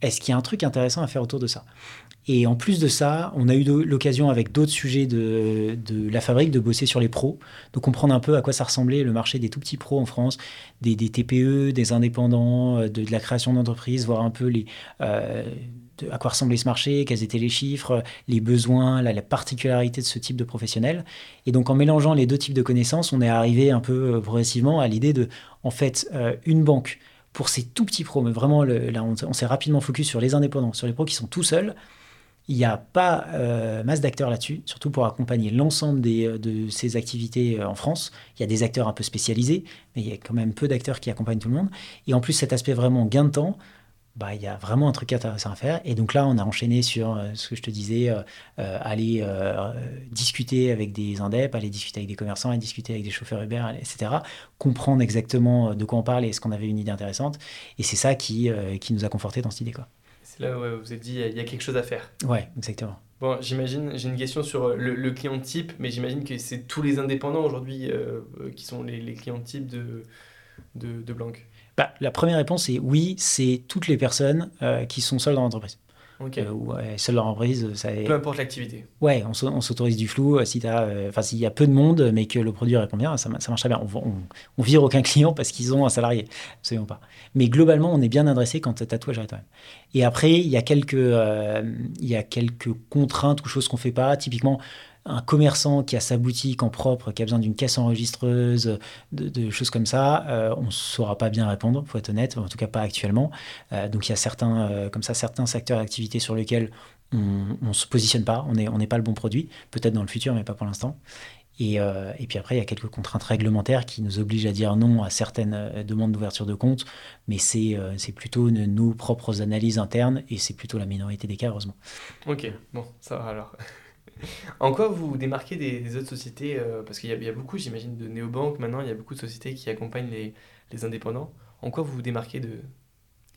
Est-ce qu'il y a un truc intéressant à faire autour de ça? Et en plus de ça, on a eu l'occasion avec d'autres sujets de, la fabrique de bosser sur les pros, de comprendre un peu à quoi ça ressemblait le marché des tout petits pros en France, des, TPE, des indépendants, euh, de, la création d'entreprises, voir un peu euh, à quoi ressemblait ce marché, quels étaient les chiffres, les besoins, la, particularité de ce type de professionnel. Et donc en mélangeant les deux types de connaissances, on est arrivé un peu euh, progressivement à l'idée de, en fait, une banque pour ces tout petits pros, mais vraiment, là, on, on s'est rapidement focus sur les indépendants, sur les pros qui sont tout seuls. Il n'y a pas euh, masse d'acteurs là-dessus, surtout pour accompagner l'ensemble euh, de ces activités euh, en France. Il y a des acteurs un peu spécialisés, mais il y a quand même peu d'acteurs qui accompagnent tout le monde. Et en plus, cet aspect vraiment gain de temps, bah, il y a vraiment un truc intéressant à faire. Et donc là, on a enchaîné sur ce que je te disais, aller discuter avec des indep, aller discuter avec des commerçants, aller discuter avec des chauffeurs Uber, etc. Comprendre exactement de quoi on parle et est-ce qu'on avait une idée intéressante. Et c'est ça qui, qui nous a conforté dans cette idée. Quoi là où vous vous êtes dit, il y, a quelque chose à faire. Ouais, exactement. Bon, j'imagine, j'ai une question sur le, client type, mais j'imagine que c'est tous les indépendants aujourd'hui euh, euh, qui sont les, clients types de, de, de Blanc. Bah, la première réponse est oui, c'est toutes les personnes euh, qui sont seules dans l'entreprise. Okay. Euh, ou seule leur entreprise, ça Peu importe l'activité. Ouais, on, s'autorise du flou. Si euh, enfin, s'il y a peu de monde, mais que le produit répond bien, ça, ça marche bien. On, on, vire aucun client parce qu'ils ont un salarié, absolument pas. Mais globalement, on est bien adressé quand tatouage arrête même. Et après, il y a quelques, euh, il y a quelques contraintes ou choses qu'on fait pas. Typiquement, un commerçant qui a sa boutique en propre, qui a besoin d'une caisse enregistreuse, de, choses comme ça, euh, on ne saura pas bien répondre, faut être honnête, en tout cas pas actuellement. Euh, donc il y a certains, euh, comme ça, certains secteurs d'activité sur lesquels on ne se positionne pas, on n'est pas le bon produit, peut-être dans le futur, mais pas pour l'instant. Et, puis après, il y a quelques contraintes réglementaires qui nous obligent à dire non à certaines demandes d'ouverture de compte, mais c'est plutôt nos propres analyses internes et c'est plutôt la minorité des cas, heureusement. Ok, bon, ça va alors. En quoi vous démarquez des, autres sociétés euh, Parce qu'il y, a beaucoup, j'imagine, de néobanques maintenant, il y a beaucoup de sociétés qui accompagnent les, indépendants. En quoi vous vous démarquez de,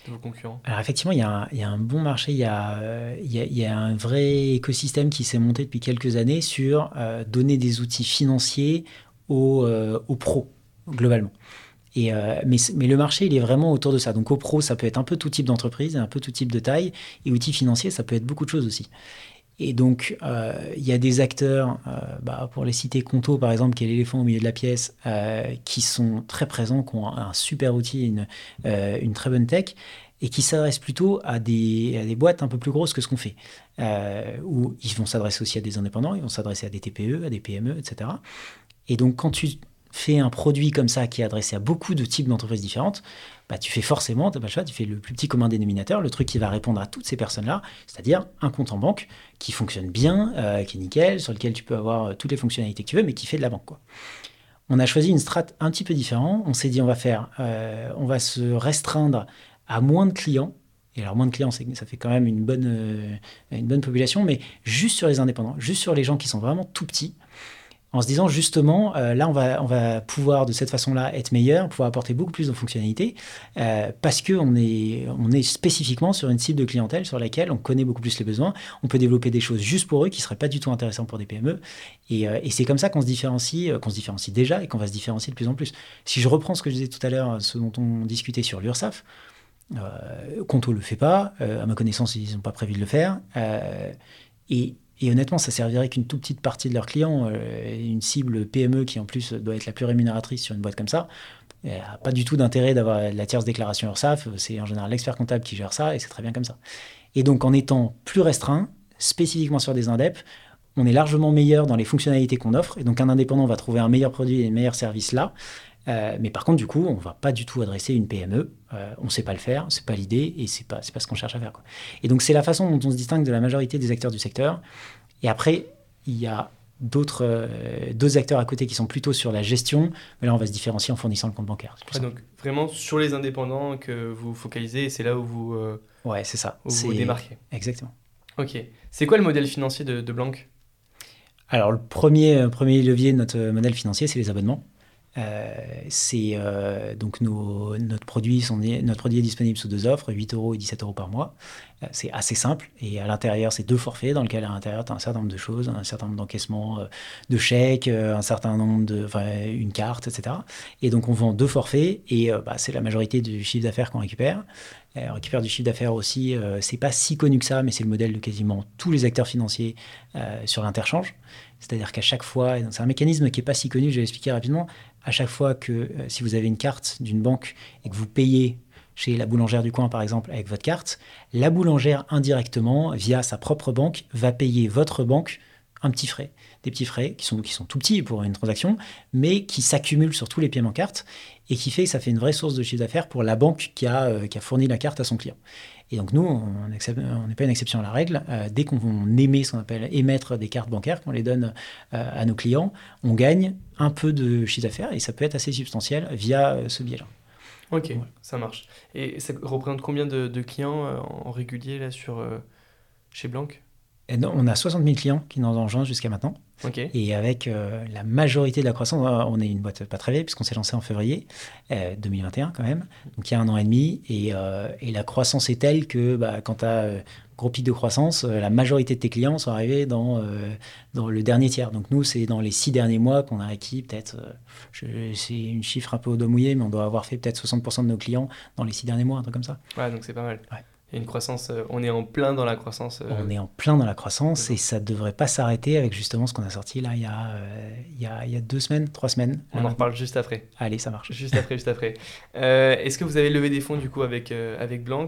vos concurrents? Alors effectivement, il y, a un, bon marché, il y a, un vrai écosystème qui s'est monté depuis quelques années sur euh, donner des outils financiers aux, euh, pros, globalement. Mais, mais, le marché, il est vraiment autour de ça. Donc, aux pros, ça peut être un peu tout type d'entreprise, un peu tout type de taille. Et outils financiers, ça peut être beaucoup de choses aussi. Et donc, euh, il y a des acteurs, euh, bah, pour les citer Conto par exemple, qui est l'éléphant au milieu de la pièce, euh, qui sont très présents, qui ont un super outil, une, une très bonne tech, et qui s'adressent plutôt à des, à des, boîtes un peu plus grosses que ce qu'on fait. où ils vont s'adresser aussi à des indépendants, ils vont s'adresser à des TPE, à des PME, etc. Et donc, quand tu fais un produit comme ça qui est adressé à beaucoup de types d'entreprises différentes, bah, tu fais forcément, pas tu fais le plus petit commun dénominateur, le truc qui va répondre à toutes ces personnes-là, c'est-à-dire un compte en banque qui fonctionne bien, euh, qui est nickel, sur lequel tu peux avoir euh, toutes les fonctionnalités que tu veux, mais qui fait de la banque. On a choisi une strate un petit peu différente. On s'est dit, on va faire, euh, on va se restreindre à moins de clients. Et alors, moins de clients, ça fait quand même une bonne, une bonne population, mais juste sur les indépendants, juste sur les gens qui sont vraiment tout petits en se disant justement, euh, là, on va, on va pouvoir de cette façon-là être meilleur, pouvoir apporter beaucoup plus de fonctionnalités, euh, parce qu'on est, on est spécifiquement sur une cible de clientèle sur laquelle on connaît beaucoup plus les besoins, on peut développer des choses juste pour eux qui ne seraient pas du tout intéressantes pour des PME. Et, euh, c'est comme ça qu'on se différencie, qu'on se différencie déjà et qu'on va se différencier de plus en plus. Si je reprends ce que je disais tout à l'heure, ce dont on discutait sur l'URSAF, Conto ne le fait pas, à ma connaissance, ils n'ont pas prévu de le faire. et et honnêtement, ça servirait qu'une toute petite partie de leurs clients, euh, une cible PME qui en plus doit être la plus rémunératrice sur une boîte comme ça, n'a pas du tout d'intérêt d'avoir la tierce déclaration URSAF. C'est en général l'expert comptable qui gère ça et c'est très bien comme ça. Et donc en étant plus restreint, spécifiquement sur des indeps, on est largement meilleur dans les fonctionnalités qu'on offre. Et donc un indépendant va trouver un meilleur produit et un meilleur service là. Euh, mais par contre, du coup, on ne va pas du tout adresser une PME. Euh, on ne sait pas le faire, c'est pas l'idée et c'est pas, pas ce qu'on cherche à faire. Quoi. Et donc, c'est la façon dont on se distingue de la majorité des acteurs du secteur. Et après, il y a d'autres euh, acteurs à côté qui sont plutôt sur la gestion, mais là on va se différencier en fournissant le compte bancaire. donc vraiment sur les indépendants que vous focalisez, c'est là où vous ouais c'est ça, où vous démarquez. Exactement. Ok. C'est quoi le modèle financier de, de Blanc? Alors le premier premier levier de notre modèle financier, c'est les abonnements. Euh, c'est euh, donc nos, notre, produit sont, notre produit est disponible sous deux offres, 8 euros et 17 euros par mois. Euh, c'est assez simple et à l'intérieur, c'est deux forfaits dans lesquels à l'intérieur, tu as un certain nombre de choses, un certain nombre d'encaissements de chèques, un certain nombre de. Une carte, etc. Et donc, on vend deux forfaits et bah, c'est la majorité du chiffre d'affaires qu'on récupère. on récupère du chiffre d'affaires aussi, c'est pas si connu que ça, mais c'est le modèle de quasiment tous les acteurs financiers sur l'interchange. C'est-à-dire qu'à chaque fois, c'est un mécanisme qui n'est pas si connu, je vais l'expliquer rapidement, à chaque fois que euh, si vous avez une carte d'une banque et que vous payez chez la boulangère du coin par exemple avec votre carte, la boulangère indirectement, via sa propre banque, va payer votre banque un petit frais. Des petits frais qui sont, qui sont tout petits pour une transaction, mais qui s'accumulent sur tous les paiements carte et qui fait que ça fait une vraie source de chiffre d'affaires pour la banque qui a, euh, qui a fourni la carte à son client. Et donc nous, on n'est pas une exception à la règle. Euh, dès qu'on émet ce qu'on appelle émettre des cartes bancaires, qu'on les donne euh, à nos clients, on gagne un peu de chiffre d'affaires et ça peut être assez substantiel via ce biais-là. Ok, ça marche. Et ça représente combien de, clients en régulier là sur chez Blanc on a 60 000 clients qui nous enregistrent jusqu'à maintenant. Et avec euh, la majorité de la croissance, on est une boîte pas très vieille puisqu'on s'est lancé en février 2021 euh, quand même, donc il y a un an et demi. Et, euh, la croissance est telle que bah, quand tu as gros pic de croissance, la majorité de tes clients sont arrivés dans, dans le dernier tiers. Donc nous, c'est dans les six derniers mois qu'on a acquis peut-être, c'est une chiffre un peu au dos mouillé, mais on doit avoir fait peut-être 60% de nos clients dans les six derniers mois, un truc comme ça. Ouais, donc c'est pas mal. Ouais une croissance, euh, on est en plein dans la croissance. Euh, on est en plein dans la croissance et ça ne devrait pas s'arrêter avec justement ce qu'on a sorti là il y a, euh, il, y a, il y a, deux semaines, trois semaines. On en reparle juste après. Allez, ça marche. Juste après, juste après. Est-ce que vous avez levé des fonds du coup avec, avec Blanc?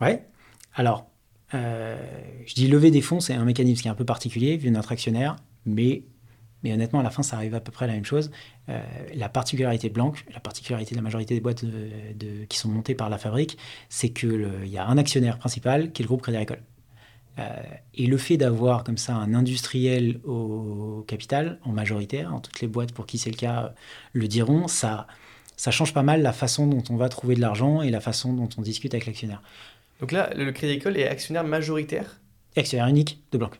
Ouais. Alors, je dis lever des fonds, c'est un mécanisme qui est un peu particulier vu notre actionnaire, mais mais honnêtement, à la fin, ça arrive à peu près à la même chose. Euh, la particularité de Blanc, la particularité de la majorité des boîtes de, qui sont montées par la fabrique, c'est qu'il y a un actionnaire principal qui est le groupe Crédit Agricole. Euh, et le fait d'avoir comme ça un industriel au capital, en majoritaire, en toutes les boîtes pour qui c'est le cas le diront, ça, ça change pas mal la façon dont on va trouver de l'argent et la façon dont on discute avec l'actionnaire. Donc là, le Crédit Agricole est actionnaire majoritaire? Actionnaire unique de Blanc.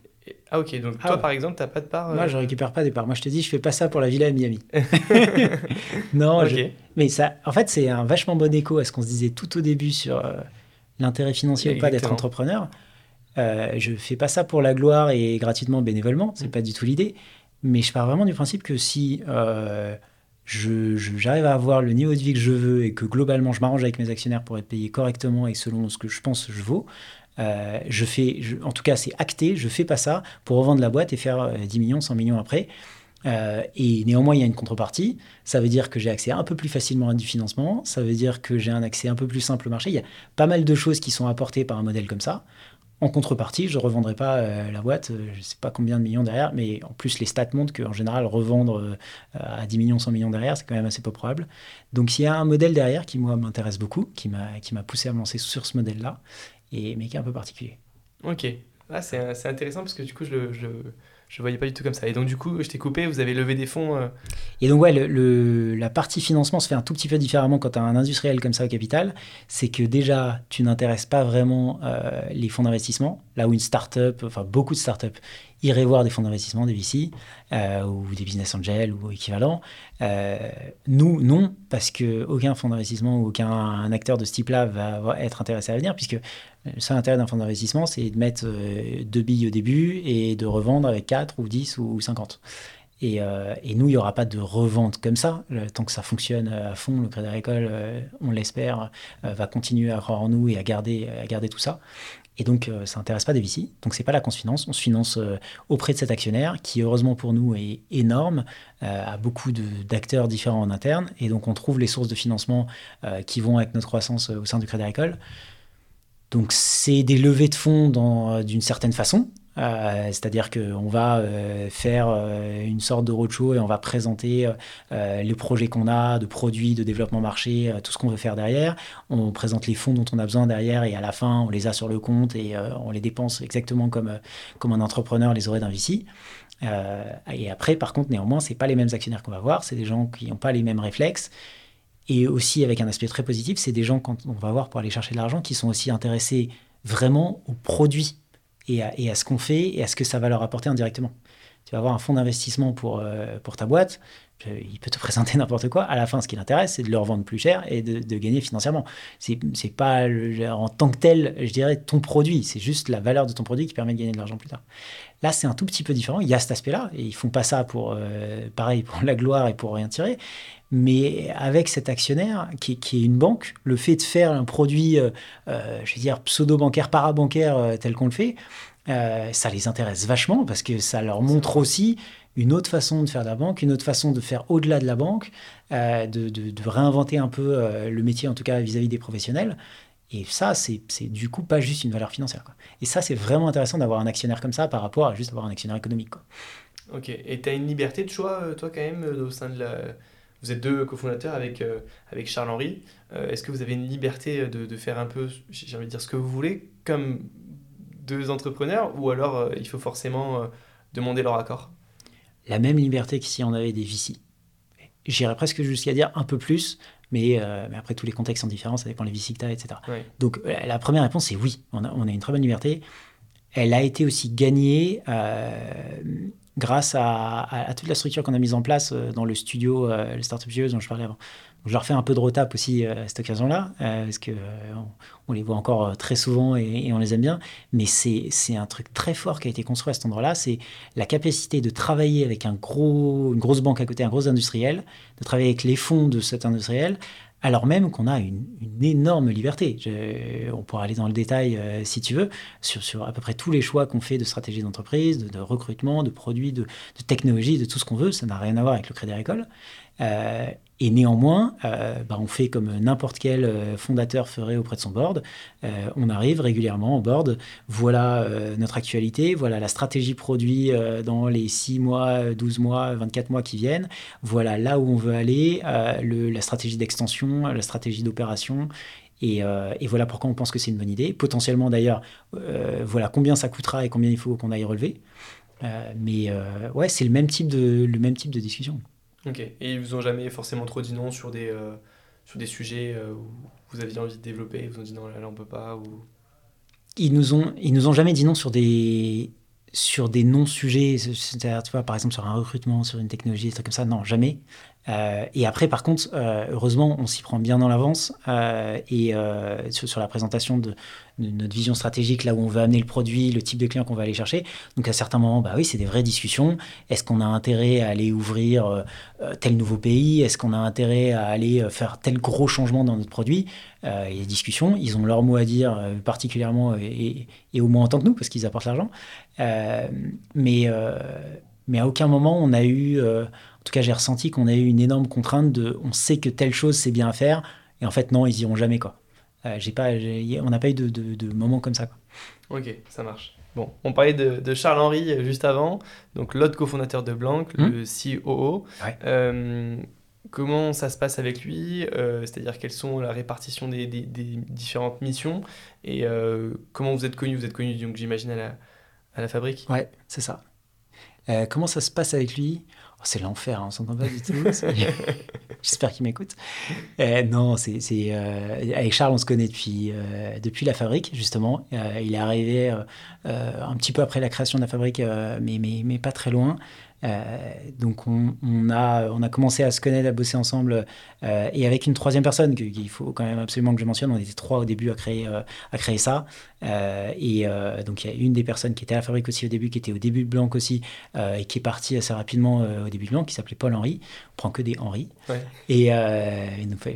Ah ok, donc ah toi par exemple, tu n'as pas de part Moi, je euh, récupère pas des parts. Moi, je te dis, je fais pas ça pour la villa à Miami. non, mais ça, en fait, c'est un vachement bon écho à ce qu'on se disait tout au début sur euh, l'intérêt financier ou pas d'être entrepreneur. Euh, je fais pas ça pour la gloire et gratuitement, bénévolement, c'est n'est mm. pas du tout l'idée. Mais je pars vraiment du principe que si euh, j'arrive à avoir le niveau de vie que je veux et que globalement je m'arrange avec mes actionnaires pour être payé correctement et selon ce que je pense que je vaux, euh, je fais, en tout cas, c'est acté, je fais pas ça pour revendre la boîte et faire 10 euh, millions, 100 millions après. Euh, et néanmoins, il y a une contrepartie. Ça veut dire que j'ai accès un peu plus facilement à du financement. Ça veut dire que j'ai un accès un peu plus simple au marché. Il y a pas mal de choses qui sont apportées par un modèle comme ça. En contrepartie, je ne revendrai pas la boîte, je ne sais pas combien de millions derrière, mais en plus, les stats montrent qu'en général, revendre à 10 millions, 100 millions derrière, c'est quand même assez peu probable. Donc, il y a un modèle derrière qui, moi, m'intéresse beaucoup, qui m'a poussé à me lancer sur ce modèle-là, mais qui est un peu particulier. Ok. Ah, c'est intéressant parce que du coup, je, je, je voyais pas du tout comme ça. Et donc, du coup, je t'ai coupé, vous avez levé des fonds. Euh. Et donc, ouais, le, la partie financement se fait un tout petit peu différemment quand tu as un industriel comme ça au capital. C'est que déjà, tu n'intéresses pas vraiment euh, les fonds d'investissement. Là où une start-up, enfin beaucoup de start-up, iraient voir des fonds d'investissement, des VC, euh, ou des business angels ou équivalents. nous, non, parce qu'aucun fonds d'investissement ou aucun acteur de ce type-là va être intéressé à venir, puisque le seul intérêt d'un fonds d'investissement, c'est de mettre euh, deux billes au début et de revendre avec 4 ou 10 ou 50. Et, euh, nous, il n'y aura pas de revente comme ça. Tant que ça fonctionne à fond, le Crédit Agricole, euh, on l'espère, va continuer à croire en nous et à garder, à garder tout ça. Et donc, ça n'intéresse pas des VC. Donc, c'est pas là qu'on se finance. On se finance auprès de cet actionnaire qui, heureusement pour nous, est énorme, a beaucoup d'acteurs différents en interne. Et donc, on trouve les sources de financement qui vont avec notre croissance au sein du Crédit Agricole. Donc c'est des levées de fonds euh, d'une certaine façon. Euh, c'est-à-dire qu'on va euh, faire une sorte de roadshow et on va présenter les projets qu'on a, de produits, de développement marché, tout ce qu'on veut faire derrière. On présente les fonds dont on a besoin derrière et à la fin, on les a sur le compte et on les dépense exactement comme, comme un entrepreneur les aurait d'un VC. et après, par contre, néanmoins, c'est pas les mêmes actionnaires qu'on va voir, c'est des gens qui n'ont pas les mêmes réflexes. Et aussi, avec un aspect très positif, c'est des gens, quand on va voir pour aller chercher de l'argent, qui sont aussi intéressés vraiment au produit et à, ce qu'on fait et à ce que ça va leur apporter indirectement. Tu vas avoir un fonds d'investissement pour, euh, pour ta boîte, il peut te présenter n'importe quoi. À la fin, ce qui l'intéresse, c'est de le revendre plus cher et de, gagner financièrement. C'est pas en tant que tel, je dirais, ton produit. C'est juste la valeur de ton produit qui permet de gagner de l'argent plus tard. Là, c'est un tout petit peu différent. Il y a cet aspect-là et ils font pas ça pour, euh, pareil, pour la gloire et pour rien tirer. Mais avec cet actionnaire qui, est une banque, le fait de faire un produit, euh, je veux dire, pseudo-bancaire, parabancaire tel qu'on le fait, ça les intéresse vachement parce que ça leur montre aussi une autre façon de faire de la banque, une autre façon de faire au-delà de la banque, de, réinventer un peu le métier, en tout cas vis-à-vis des professionnels. Et ça, c'est du coup pas juste une valeur financière. Et ça, c'est vraiment intéressant d'avoir un actionnaire comme ça par rapport à juste avoir un actionnaire économique. Quoi. Ok, et tu as une liberté de choix, toi, quand même, au sein de la vous êtes deux cofondateurs avec, euh, avec Charles-Henri. Euh, est-ce que vous avez une liberté de, de faire un peu, j'ai envie de dire, ce que vous voulez, comme deux entrepreneurs, ou alors euh, il faut forcément demander leur accord? La même liberté que si on avait des VC. J'irais presque jusqu'à dire un peu plus, mais, mais, après tous les contextes sont différents, ça dépend des VC que tu as, etc. Donc la première réponse c'est oui, on a, on a, une très bonne liberté. Elle a été aussi gagnée grâce à, toute la structure qu'on a mise en place euh, dans le studio, euh, le Startup Studios dont je parlais avant. Je leur fais un peu de retap aussi euh, à cette occasion-là, parce que on, les voit encore très souvent et, on les aime bien. Mais c'est un truc très fort qui a été construit à cet endroit-là, c'est la capacité de travailler avec un gros, une grosse banque à côté, un gros industriel, de travailler avec les fonds de cet industriel, alors même qu'on a une, énorme liberté. on pourra aller dans le détail euh, si tu veux, sur, à peu près tous les choix qu'on fait de stratégie d'entreprise, de, recrutement, de produits, de, de technologie, de tout ce qu'on veut. Ça n'a rien à voir avec le Crédit Agricole. Euh, et néanmoins, euh, bah, on fait comme n'importe quel euh, fondateur ferait auprès de son board. on arrive régulièrement au board. Voilà notre actualité, voilà la stratégie produit dans les 6 mois, 12 mois, 24 mois qui viennent. Voilà là où on veut aller, la stratégie d'extension, la stratégie d'opération. Et, voilà pourquoi on pense que c'est une bonne idée. Potentiellement d'ailleurs, voilà combien ça coûtera et combien il faut qu'on aille relever. mais ouais, c'est le même type de discussion. Ok. Et ils vous ont jamais forcément trop dit non sur des, euh, sur des sujets euh, où vous aviez envie de développer Ils vous ont dit non, là, là on peut pas ou... Ils nous ont, ils nous ont jamais dit non sur des, sur des non-sujets, tu vois, par exemple, sur un recrutement, sur une technologie, des trucs comme ça. Non, jamais. Euh, et après, par contre, euh, heureusement, on s'y prend bien dans l'avance euh, et sur, la présentation de, notre vision stratégique, là où on veut amener le produit, le type de client qu'on va aller chercher. Donc, à certains moments, bah oui, c'est des vraies discussions. Est-ce qu'on a intérêt à aller ouvrir tel nouveau pays? Est-ce qu'on a intérêt à aller faire tel gros changement dans notre produit? Il y a des discussions. Ils ont leur mot à dire, particulièrement et, au moins en tant que nous, parce qu'ils apportent l'argent. mais, mais à aucun moment, on a eu en tout cas, j'ai ressenti qu'on a eu une énorme contrainte de on sait que telle chose c'est bien à faire, et en fait, non, ils iront jamais. quoi. j'ai pas, on n'a pas eu de, de, moment comme ça. Quoi. Ok, ça marche. Bon, on parlait de, Charles-Henri juste avant, donc l'autre cofondateur de Blanc, le hmm. COO. comment ça se passe avec lui C'est-à-dire quelles sont la répartition des, des, différentes missions et comment vous êtes connu Vous êtes connu, donc j'imagine à la, à la fabrique? Ouais, c'est ça. comment ça se passe avec lui? C'est l'enfer, hein, on s'entend pas du tout. J'espère qu'il m'écoute. Euh, non, c'est, euh, avec Charles, on se connaît depuis, euh, depuis la fabrique, justement. il est arrivé un petit peu après la création de la fabrique, mais, mais pas très loin. Euh, donc on, a, on a commencé à se connaître, à bosser ensemble, euh, et avec une troisième personne qu'il faut quand même absolument que je mentionne. On était trois au début à créer, euh, à créer ça. et donc il y a une des personnes qui était à la fabrique aussi au début, qui était au début de Blanc aussi, et qui est partie assez rapidement au début de Blanc, qui s'appelait Paul Henry. On prend que des Henry. Et,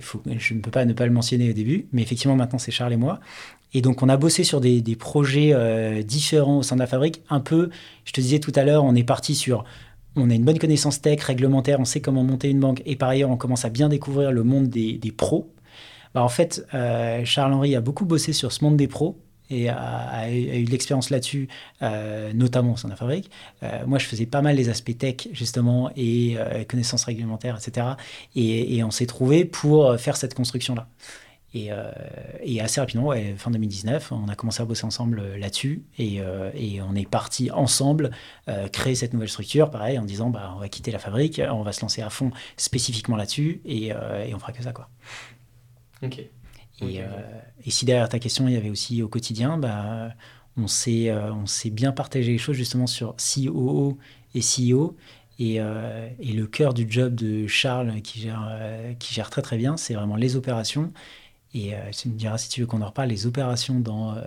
faut, je ne peux pas ne pas le mentionner au début, mais effectivement maintenant c'est Charles et moi. Et donc, on a bossé sur des, des projets différents au sein de la fabrique. Un peu, je te disais tout à l'heure, on est parti sur on a une bonne connaissance tech, réglementaire, on sait comment monter une banque, et par ailleurs, on commence à bien découvrir le monde des, pros. Bah, en fait, euh, Charles-Henri a beaucoup bossé sur ce monde des pros et a, eu de l'expérience là-dessus, euh, notamment au sein la fabrique. Euh, moi, je faisais pas mal les aspects tech, justement, et connaissances réglementaires, etc. et on s'est trouvé pour faire cette construction-là. Euh, et, assez rapidement, fin 2019, on a commencé à bosser ensemble euh, là-dessus euh, et, on est parti ensemble créer cette nouvelle structure, pareil, en disant bah, on va quitter la fabrique, on va se lancer à fond spécifiquement là-dessus et, on fera que ça. Quoi. Ok. Et, si derrière ta question, il y avait aussi au quotidien, bah, on s'est bien partagé les choses justement sur COO et CEO. Et, et, le cœur du job de Charles, qui gère, qui gère très très bien, c'est vraiment les opérations et euh, tu me diras si tu veux qu'on en reparle, les opérations dans, euh,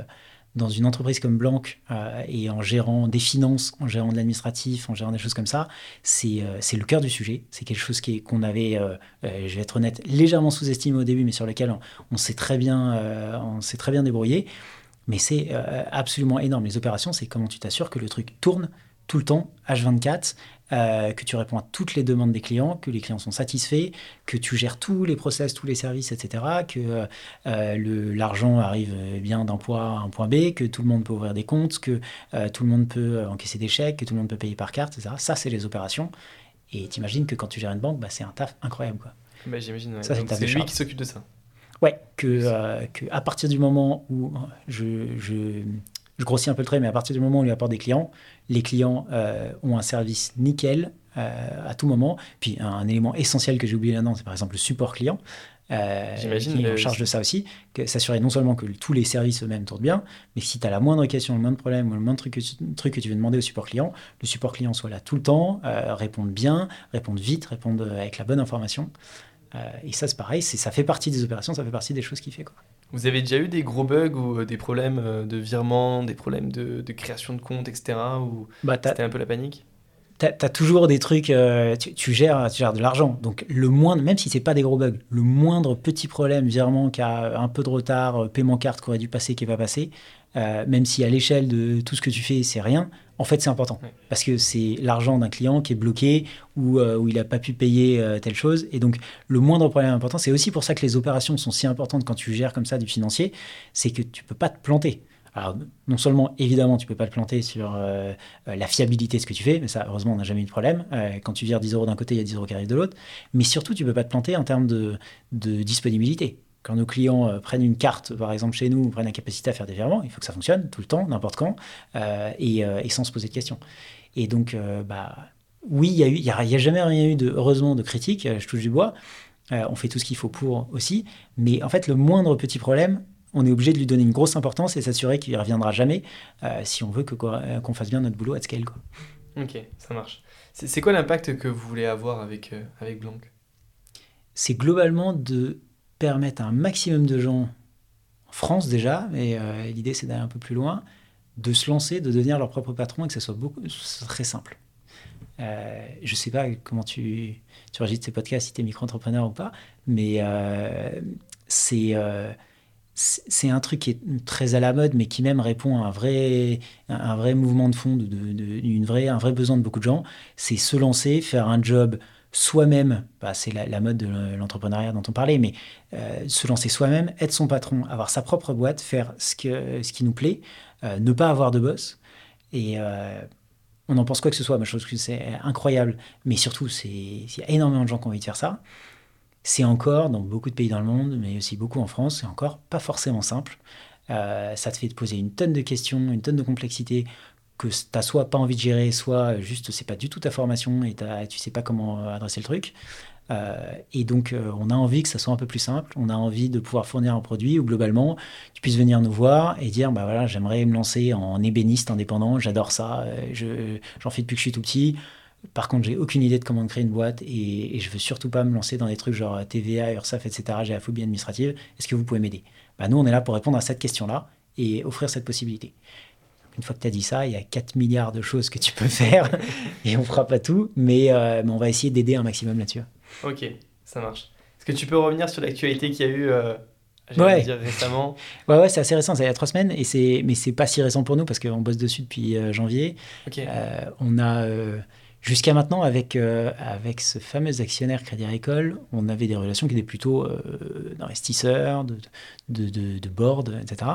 dans une entreprise comme Blanc euh, et en gérant des finances, en gérant de l'administratif, en gérant des choses comme ça, c'est le cœur du sujet. C'est quelque chose qu'on avait, je vais être honnête, légèrement sous-estimé au début, mais sur lequel on, s'est très, bien, on s'est très bien débrouillé. Mais c'est absolument énorme. Les opérations, c'est comment tu t'assures que le truc tourne tout le temps, H24, euh, que tu réponds à toutes les demandes des clients, que les clients sont satisfaits, que tu gères tous les process, tous les services, etc., que euh, l'argent arrive bien d'un point A à un point B, que tout le monde peut ouvrir des comptes, que euh, tout le monde peut encaisser des chèques, que tout le monde peut payer par carte, etc. Ça, c'est les opérations. Et t'imagines que quand tu gères une banque, bah, c'est un taf incroyable. Quoi. Bah, J'imagine. c'est lui qui s'occupe de ça. Ouais, que, que, à partir du moment où je, je je grossis un peu le trait, mais à partir du moment où on lui apporte des clients, les clients euh, ont un service nickel euh, à tout moment. Puis un, élément essentiel que j'ai oublié là-dedans, c'est par exemple le support client. Euh, J'imagine. Qui est en charge de ça aussi, que s'assurer non seulement que tous les services eux-mêmes tournent bien, mais si tu as la moindre question, le moindre problème ou le moindre truc que, tu, truc que tu veux demander au support client, le support client soit là tout le temps, réponde bien, réponde vite, réponde avec la bonne information. Et ça, c'est pareil, ça fait partie des opérations, ça fait partie des choses qu'il fait. Quoi. Vous avez déjà eu des gros bugs ou euh, des problèmes euh, de virement, des problèmes de, création de compte, etc. Ou bah, c'était un peu la panique? Tu as, toujours des trucs, euh, tu, gères, tu gères de l'argent. Donc, le moindre, même si c'est pas des gros bugs, le moindre petit problème, virement qui a un peu de retard, paiement carte qui aurait dû passer, qui n'est pas passé, même si à l'échelle de tout ce que tu fais, c'est rien, en fait, c'est important. Parce que c'est l'argent d'un client qui est bloqué ou euh, où il n'a pas pu payer euh, telle chose. Et donc, le moindre problème important, c'est aussi pour ça que les opérations sont si importantes quand tu gères comme ça du financier, c'est que tu peux pas te planter. Alors, non seulement, évidemment, tu peux pas te planter sur euh, la fiabilité de ce que tu fais, mais ça, heureusement, on n'a jamais eu de problème. quand tu vires 10 euros d'un côté, il y a 10 euros qui arrivent de l'autre. Mais surtout, tu peux pas te planter en termes de, de disponibilité. Quand nos clients euh, prennent une carte, par exemple chez nous, prennent la capacité à faire des virements, il faut que ça fonctionne tout le temps, n'importe quand, euh, euh, et, sans se poser de questions. Et donc, bah, oui, il n'y a, a, jamais rien eu, de, heureusement, de critique, je touche du bois. on fait tout ce qu'il faut pour aussi. Mais en fait, le moindre petit problème, on est obligé de lui donner une grosse importance et s'assurer qu'il ne reviendra jamais si on veut qu'on fasse bien notre boulot à scale. Quoi. Ok, ça marche. C'est quoi l'impact que vous voulez avoir avec, avec Blanc? C'est globalement de permettre à un maximum de gens, en France déjà, mais euh, l'idée c'est d'aller un peu plus loin, de se lancer, de devenir leur propre patron et que ce soit beaucoup, très simple. Euh, je ne sais pas comment tu, tu enregistres ces podcasts, si tu es micro-entrepreneur ou pas, mais euh, c'est c'est un truc qui est très à la mode, mais qui même répond à un vrai, un vrai mouvement de fond, de, vraie, un vrai besoin de beaucoup de gens. C'est se lancer, faire un job soi-même, bah, c'est la, mode de l'entrepreneuriat dont on parlait, mais euh, se lancer soi-même, être son patron, avoir sa propre boîte, faire ce, que, ce qui nous plaît, euh, ne pas avoir de boss. Et on en pense quoi que ce soit, mais je trouve que c'est incroyable. Mais surtout, il y a énormément de gens qui ont envie de faire ça. C'est encore, dans beaucoup de pays dans le monde, mais aussi beaucoup en France, c'est encore pas forcément simple. ça te fait te poser une tonne de questions, une tonne de complexité que tu n'as soit pas envie de gérer, soit juste c'est pas du tout ta formation et tu sais pas comment adresser le truc. Euh, et donc, euh, on a envie que ça soit un peu plus simple. On a envie de pouvoir fournir un produit où globalement, tu puisses venir nous voir et dire, bah voilà, j'aimerais me lancer en ébéniste indépendant. J'adore ça. Euh, j'en fais depuis que je suis tout petit. Par contre, j'ai aucune idée de comment créer une boîte et, et, je veux surtout pas me lancer dans des trucs genre TVA, URSAF, etc. J'ai la phobie administrative. Est-ce que vous pouvez m'aider? Bah, Nous, on est là pour répondre à cette question-là et offrir cette possibilité. Une fois que tu as dit ça, il y a 4 milliards de choses que tu peux faire et on fera pas tout, mais, euh, mais on va essayer d'aider un maximum là-dessus. Ok, ça marche. Est-ce que tu peux revenir sur l'actualité qu'il y a eu euh, dire récemment? Ouais, ouais c'est assez récent, ça il y a 3 semaines, et c'est, mais c'est pas si récent pour nous parce qu'on bosse dessus depuis euh, janvier. on a. Jusqu'à maintenant, avec, avec ce fameux actionnaire Crédit Agricole, on avait des relations qui étaient plutôt d'investisseurs, de, de, de, de board, etc.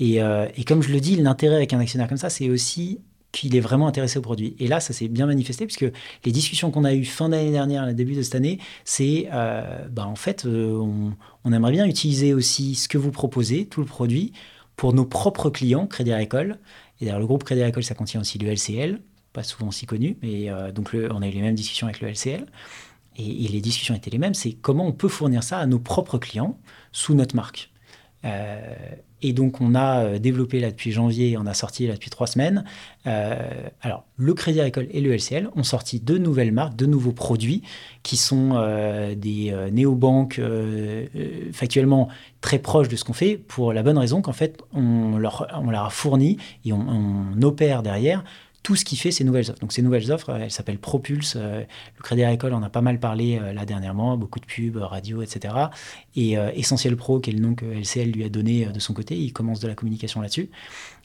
Euh, et, comme je le dis, l'intérêt avec un actionnaire comme ça, c'est aussi qu'il est vraiment intéressé au produit. Et là, ça s'est bien manifesté, puisque les discussions qu'on a eues fin d'année dernière, début de cette année, c'est, euh, bah, en fait, euh, on, aimerait bien utiliser aussi ce que vous proposez, tout le produit, pour nos propres clients, Crédit Agricole. Et d'ailleurs, le groupe Crédit Agricole, ça contient aussi le LCL, pas souvent si connu, mais donc on a eu les mêmes discussions avec le LCL. Et, les discussions étaient les mêmes, c'est comment on peut fournir ça à nos propres clients sous notre marque. Et donc, on a euh, développé là depuis janvier, on a sorti là depuis trois semaines. Euh, alors, le Crédit Agricole et le LCL ont sorti deux nouvelles marques, deux nouveaux produits qui sont des néobanques factuellement très proches de ce qu'on fait pour la bonne raison qu'en fait, on leur, a fourni et on opère derrière tout ce qui fait ces nouvelles offres. Donc ces nouvelles offres, elles s'appellent Propulse. Euh, le Crédit Agricole en a pas mal parlé euh, là dernièrement, beaucoup de pubs, radio, etc. Et euh, Essentiel Pro, qui est le nom que LCL lui a donné de son côté, il commence de la communication là-dessus.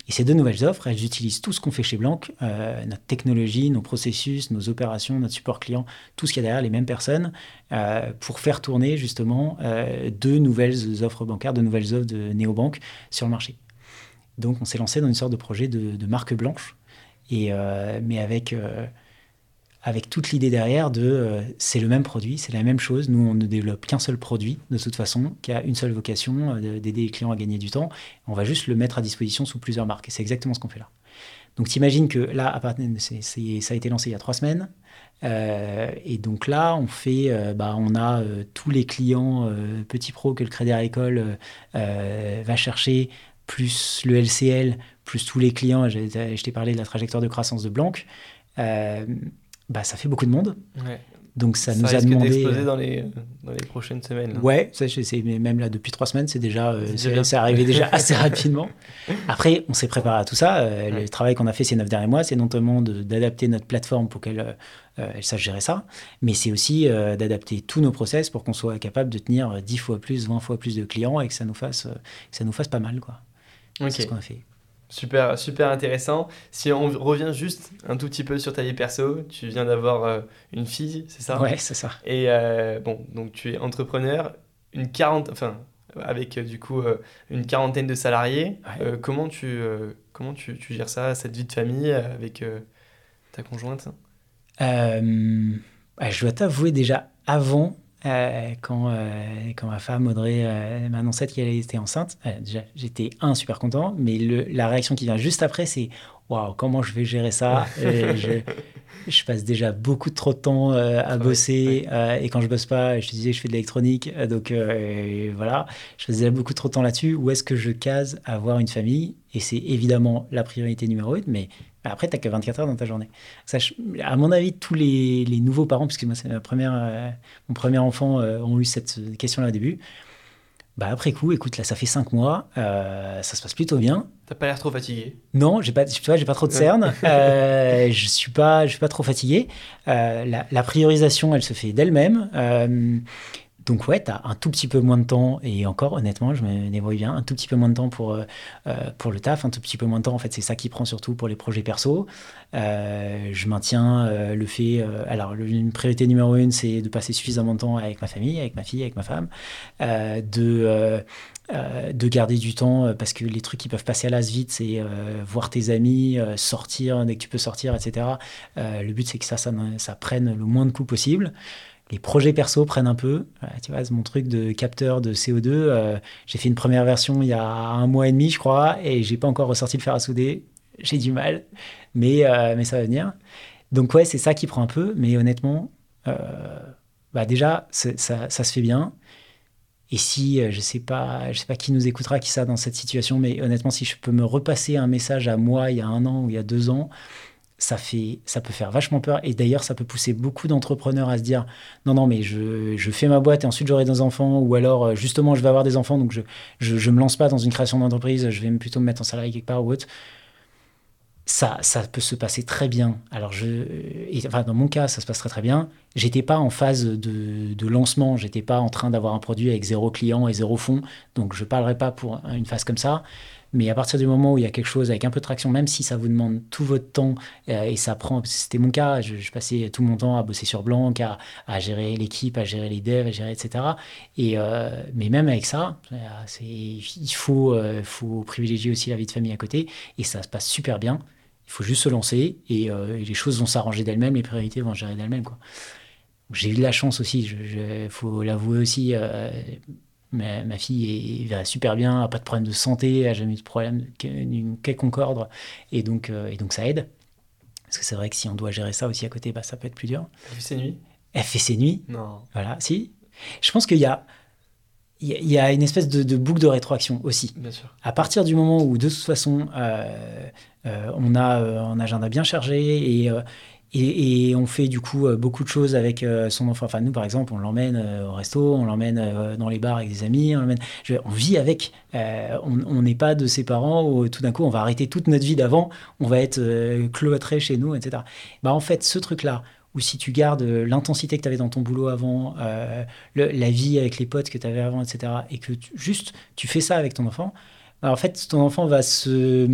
Et ces deux nouvelles offres, elles utilisent tout ce qu'on fait chez Blanc, notre technologie, nos processus, nos opérations, notre support client, tout ce qu'il y a derrière, les mêmes personnes, pour faire tourner justement deux nouvelles offres bancaires, deux nouvelles offres de néobanques sur le marché. Donc on s'est lancé dans une sorte de projet de marque blanche euh, mais avec, euh, avec toute l'idée derrière de euh, c'est le même produit, c'est la même chose. Nous, on ne développe qu'un seul produit, de toute façon, qui a une seule vocation, d'aider les clients à gagner du temps. On va juste le mettre à disposition sous plusieurs marques. Et c'est exactement ce qu'on fait là. Donc, t'imagines que là, à partir ça a été lancé il y a trois semaines. et donc là, on fait, bah, on a tous les clients petits pros que le Crédit Agricole va chercher, plus le LCL, plus tous les clients, je, t'ai parlé de la trajectoire de croissance de Blanc, euh, bah, ça fait beaucoup de monde. Donc ça, nous a demandé. d'exploser dans les, dans les prochaines semaines. Ouais, ça, même là depuis trois semaines, c'est déjà, euh, c'est arrivé déjà assez rapidement. Après, on s'est préparé à tout ça. Euh, le travail qu'on a fait ces neuf derniers mois, c'est notamment d'adapter notre plateforme pour qu'elle elle sache gérer ça, mais c'est aussi d'adapter tous nos process pour qu'on soit capable de tenir 10 fois plus, 20 fois plus de clients et que ça nous fasse, que ça nous fasse pas mal, quoi. C'est ce qu'on a fait. Super, super intéressant. Si on revient juste un tout petit peu sur ta vie perso, tu viens d'avoir euh, une fille, c'est ça? Ouais, c'est ça. Et euh, bon, donc tu es entrepreneur, une quarante, enfin, avec euh, du coup une quarantaine de salariés. comment tu, comment tu, tu, gères ça, cette vie de famille avec ta conjointe? Je dois t'avouer déjà avant, euh, quand, euh, quand ma femme Audrey euh, m'a annoncé qu'elle était enceinte, déjà j'étais un super content, mais le, la réaction qui vient juste après, c'est waouh, comment je vais gérer ça? Je, je, passe déjà beaucoup trop de temps à bosser et quand je bosse pas, je te disais, je fais de l'électronique, donc voilà, je faisais beaucoup trop de temps là-dessus. Où est-ce que je case avoir une famille? Et c'est évidemment la priorité numéro une, mais après, tu n'as que 24 heures dans ta journée. Ça, à mon avis, tous les, les nouveaux parents, puisque moi, c'est ma première, euh, mon premier enfant, euh, ont eu cette question-là au début. Bah, après coup, écoute, là, ça fait 5 mois, euh, ça se passe plutôt bien. T'as pas l'air trop fatigué? Non, j'ai pas, tu vois, j'ai pas trop de cernes. je suis pas, je suis pas trop fatigué. La, la, priorisation, elle se fait d'elle-même. Donc ouais, tu as un tout petit peu moins de temps, et encore honnêtement, je me débrouille bien, un tout petit peu moins de temps pour, euh, euh, pour le taf, un tout petit peu moins de temps, en fait c'est ça qui prend surtout pour les projets perso. Euh, je maintiens le fait, alors une priorité numéro une, c'est de passer suffisamment de temps avec ma famille, avec ma fille, avec ma femme, de... de garder du temps parce que les trucs qui peuvent passer à l'as vite, c'est voir tes amis, sortir dès que tu peux sortir, etc. le but, c'est que ça, ça, ça, prenne le moins de coups possible les projets perso prennent un peu. tu vois, mon truc de capteur de CO2. Euh, j'ai fait une première version il y a un mois et demi, je crois, et j'ai pas encore ressorti le fer à souder. J'ai du mal, mais, euh, mais ça va venir. Donc ouais, c'est ça qui prend un peu, mais honnêtement, euh, bah déjà, ça, ça, se fait bien. Et si, je sais pas, je sais pas qui nous écoutera qui ça dans cette situation, mais honnêtement, si je peux me repasser un message à moi il y a un an ou il y a deux ans, ça, fait, ça peut faire vachement peur. Et d'ailleurs, ça peut pousser beaucoup d'entrepreneurs à se dire non, non, mais je, je fais ma boîte et ensuite j'aurai des enfants. Ou alors, euh, justement, je vais avoir des enfants, donc je ne me lance pas dans une création d'entreprise, je vais plutôt me mettre en salarié quelque part ou autre. Ça, ça peut se passer très bien. Alors, je, enfin, dans mon cas, ça se passe très très bien. J'étais pas en phase de, de lancement, j'étais pas en train d'avoir un produit avec zéro client et zéro fonds, donc je parlerai pas pour une phase comme ça. Mais à partir du moment où il y a quelque chose avec un peu de traction, même si ça vous demande tout votre temps euh, et ça prend, c'était mon cas, je, passais tout mon temps à bosser sur Blanc, à, gérer l'équipe, à gérer les devs, à gérer etc. Et euh, mais même avec ça, euh, il faut, faut privilégier aussi la vie de famille à côté et ça se passe super bien. Il faut juste se lancer et, les choses vont s'arranger d'elles-mêmes, les priorités vont gérer d'elles-mêmes. J'ai eu de la chance aussi, il faut l'avouer aussi ma, fille est, super bien, n'a pas de problème de santé, n'a jamais eu de problème d'une quelconque ordre. Et donc, euh, et donc ça aide. Parce que c'est vrai que si on doit gérer ça aussi à côté, bah, ça peut être plus dur. Elle fait ses nuits? Elle fait ses nuits Non. Voilà, si. Je pense qu'il y a, il y a une espèce de, boucle de rétroaction aussi. Bien sûr. À partir du moment où, de toute façon, euh, euh, on a un agenda bien chargé et, et, on fait du coup euh, beaucoup de choses avec euh, son enfant. Enfin, nous, par exemple, on l'emmène euh, au resto, on l'emmène dans les bars avec des amis, on, vit avec. on n'est pas de ses parents où tout d'un coup, on va arrêter toute notre vie d'avant, on va être cloîtré chez nous, etc. Bah, en fait, ce truc-là, ou si tu gardes l'intensité que tu avais dans ton boulot avant, la vie avec les potes que tu avais avant, etc., et que juste tu fais ça avec ton enfant, bah, en fait, ton enfant va se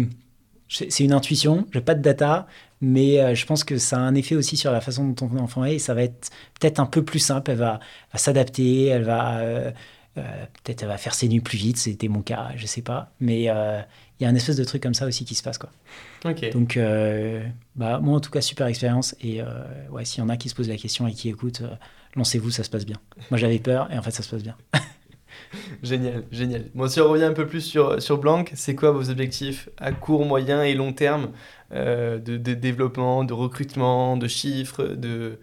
c'est une intuition, j'ai pas de data, mais euh, je pense que ça a un effet aussi sur la façon dont ton enfant est et ça va être peut-être un peu plus simple. Elle va, s'adapter, elle va euh, euh, peut-être elle va faire ses nuits plus vite. C'était mon cas, je sais pas, mais il y a un espèce de truc comme ça aussi qui se passe quoi. Donc bah, moi en tout cas super expérience et ouais s'il y en a qui se posent la question et qui écoutent, lancez-vous, ça se passe bien. Moi j'avais peur et en fait ça se passe bien. génial, génial. Bon, si on revient un peu plus sur, sur Blanc, c'est quoi vos objectifs à court, moyen et long terme? Euh, de, développement, de recrutement, de chiffres, de,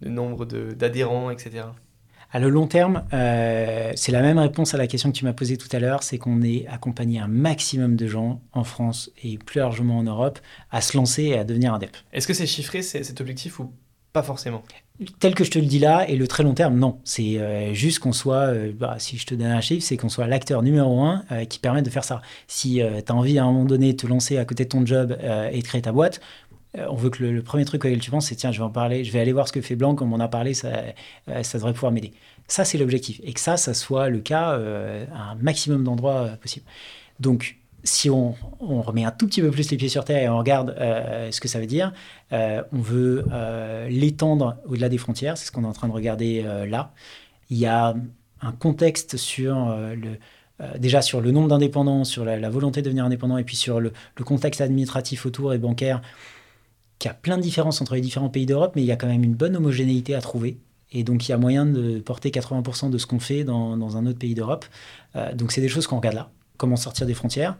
de nombre d'adhérents, etc. À le long terme, euh, c'est la même réponse à la question que tu m'as posée tout à l'heure, c'est qu'on est accompagné un maximum de gens en France et plus largement en Europe à se lancer et à devenir indep. Est-ce que c'est chiffré cet objectif ou pas forcément? Tel que je te le dis là, et le très long terme, non. C'est euh, juste qu'on soit, euh, bah, si je te donne un chiffre, c'est qu'on soit l'acteur numéro un euh, qui permet de faire ça. Si tu as envie à un moment donné de te lancer à côté de ton job et de créer ta boîte, on veut que le, premier truc auquel tu penses, c'est tiens, je vais en parler, je vais aller voir ce que fait Blanc, comme on a parlé, ça, ça devrait pouvoir m'aider. Ça, c'est l'objectif. Et que ça, ça soit le cas à un maximum d'endroits possible. Donc, si on, remet un tout petit peu plus les pieds sur terre et on regarde euh, ce que ça veut dire, euh, on veut euh, l'étendre au-delà des frontières, c'est ce qu'on est en train de regarder là. Il y a un contexte sur le, déjà sur le nombre d'indépendants, sur la, volonté de devenir indépendant et puis sur le, contexte administratif autour et bancaire, qui a plein de différences entre les différents pays d'Europe, mais il y a quand même une bonne homogénéité à trouver. Et donc, il y a moyen de porter 80% de ce qu'on fait dans, dans, un autre pays d'Europe. donc, c'est des choses qu'on regarde là comment sortir des frontières.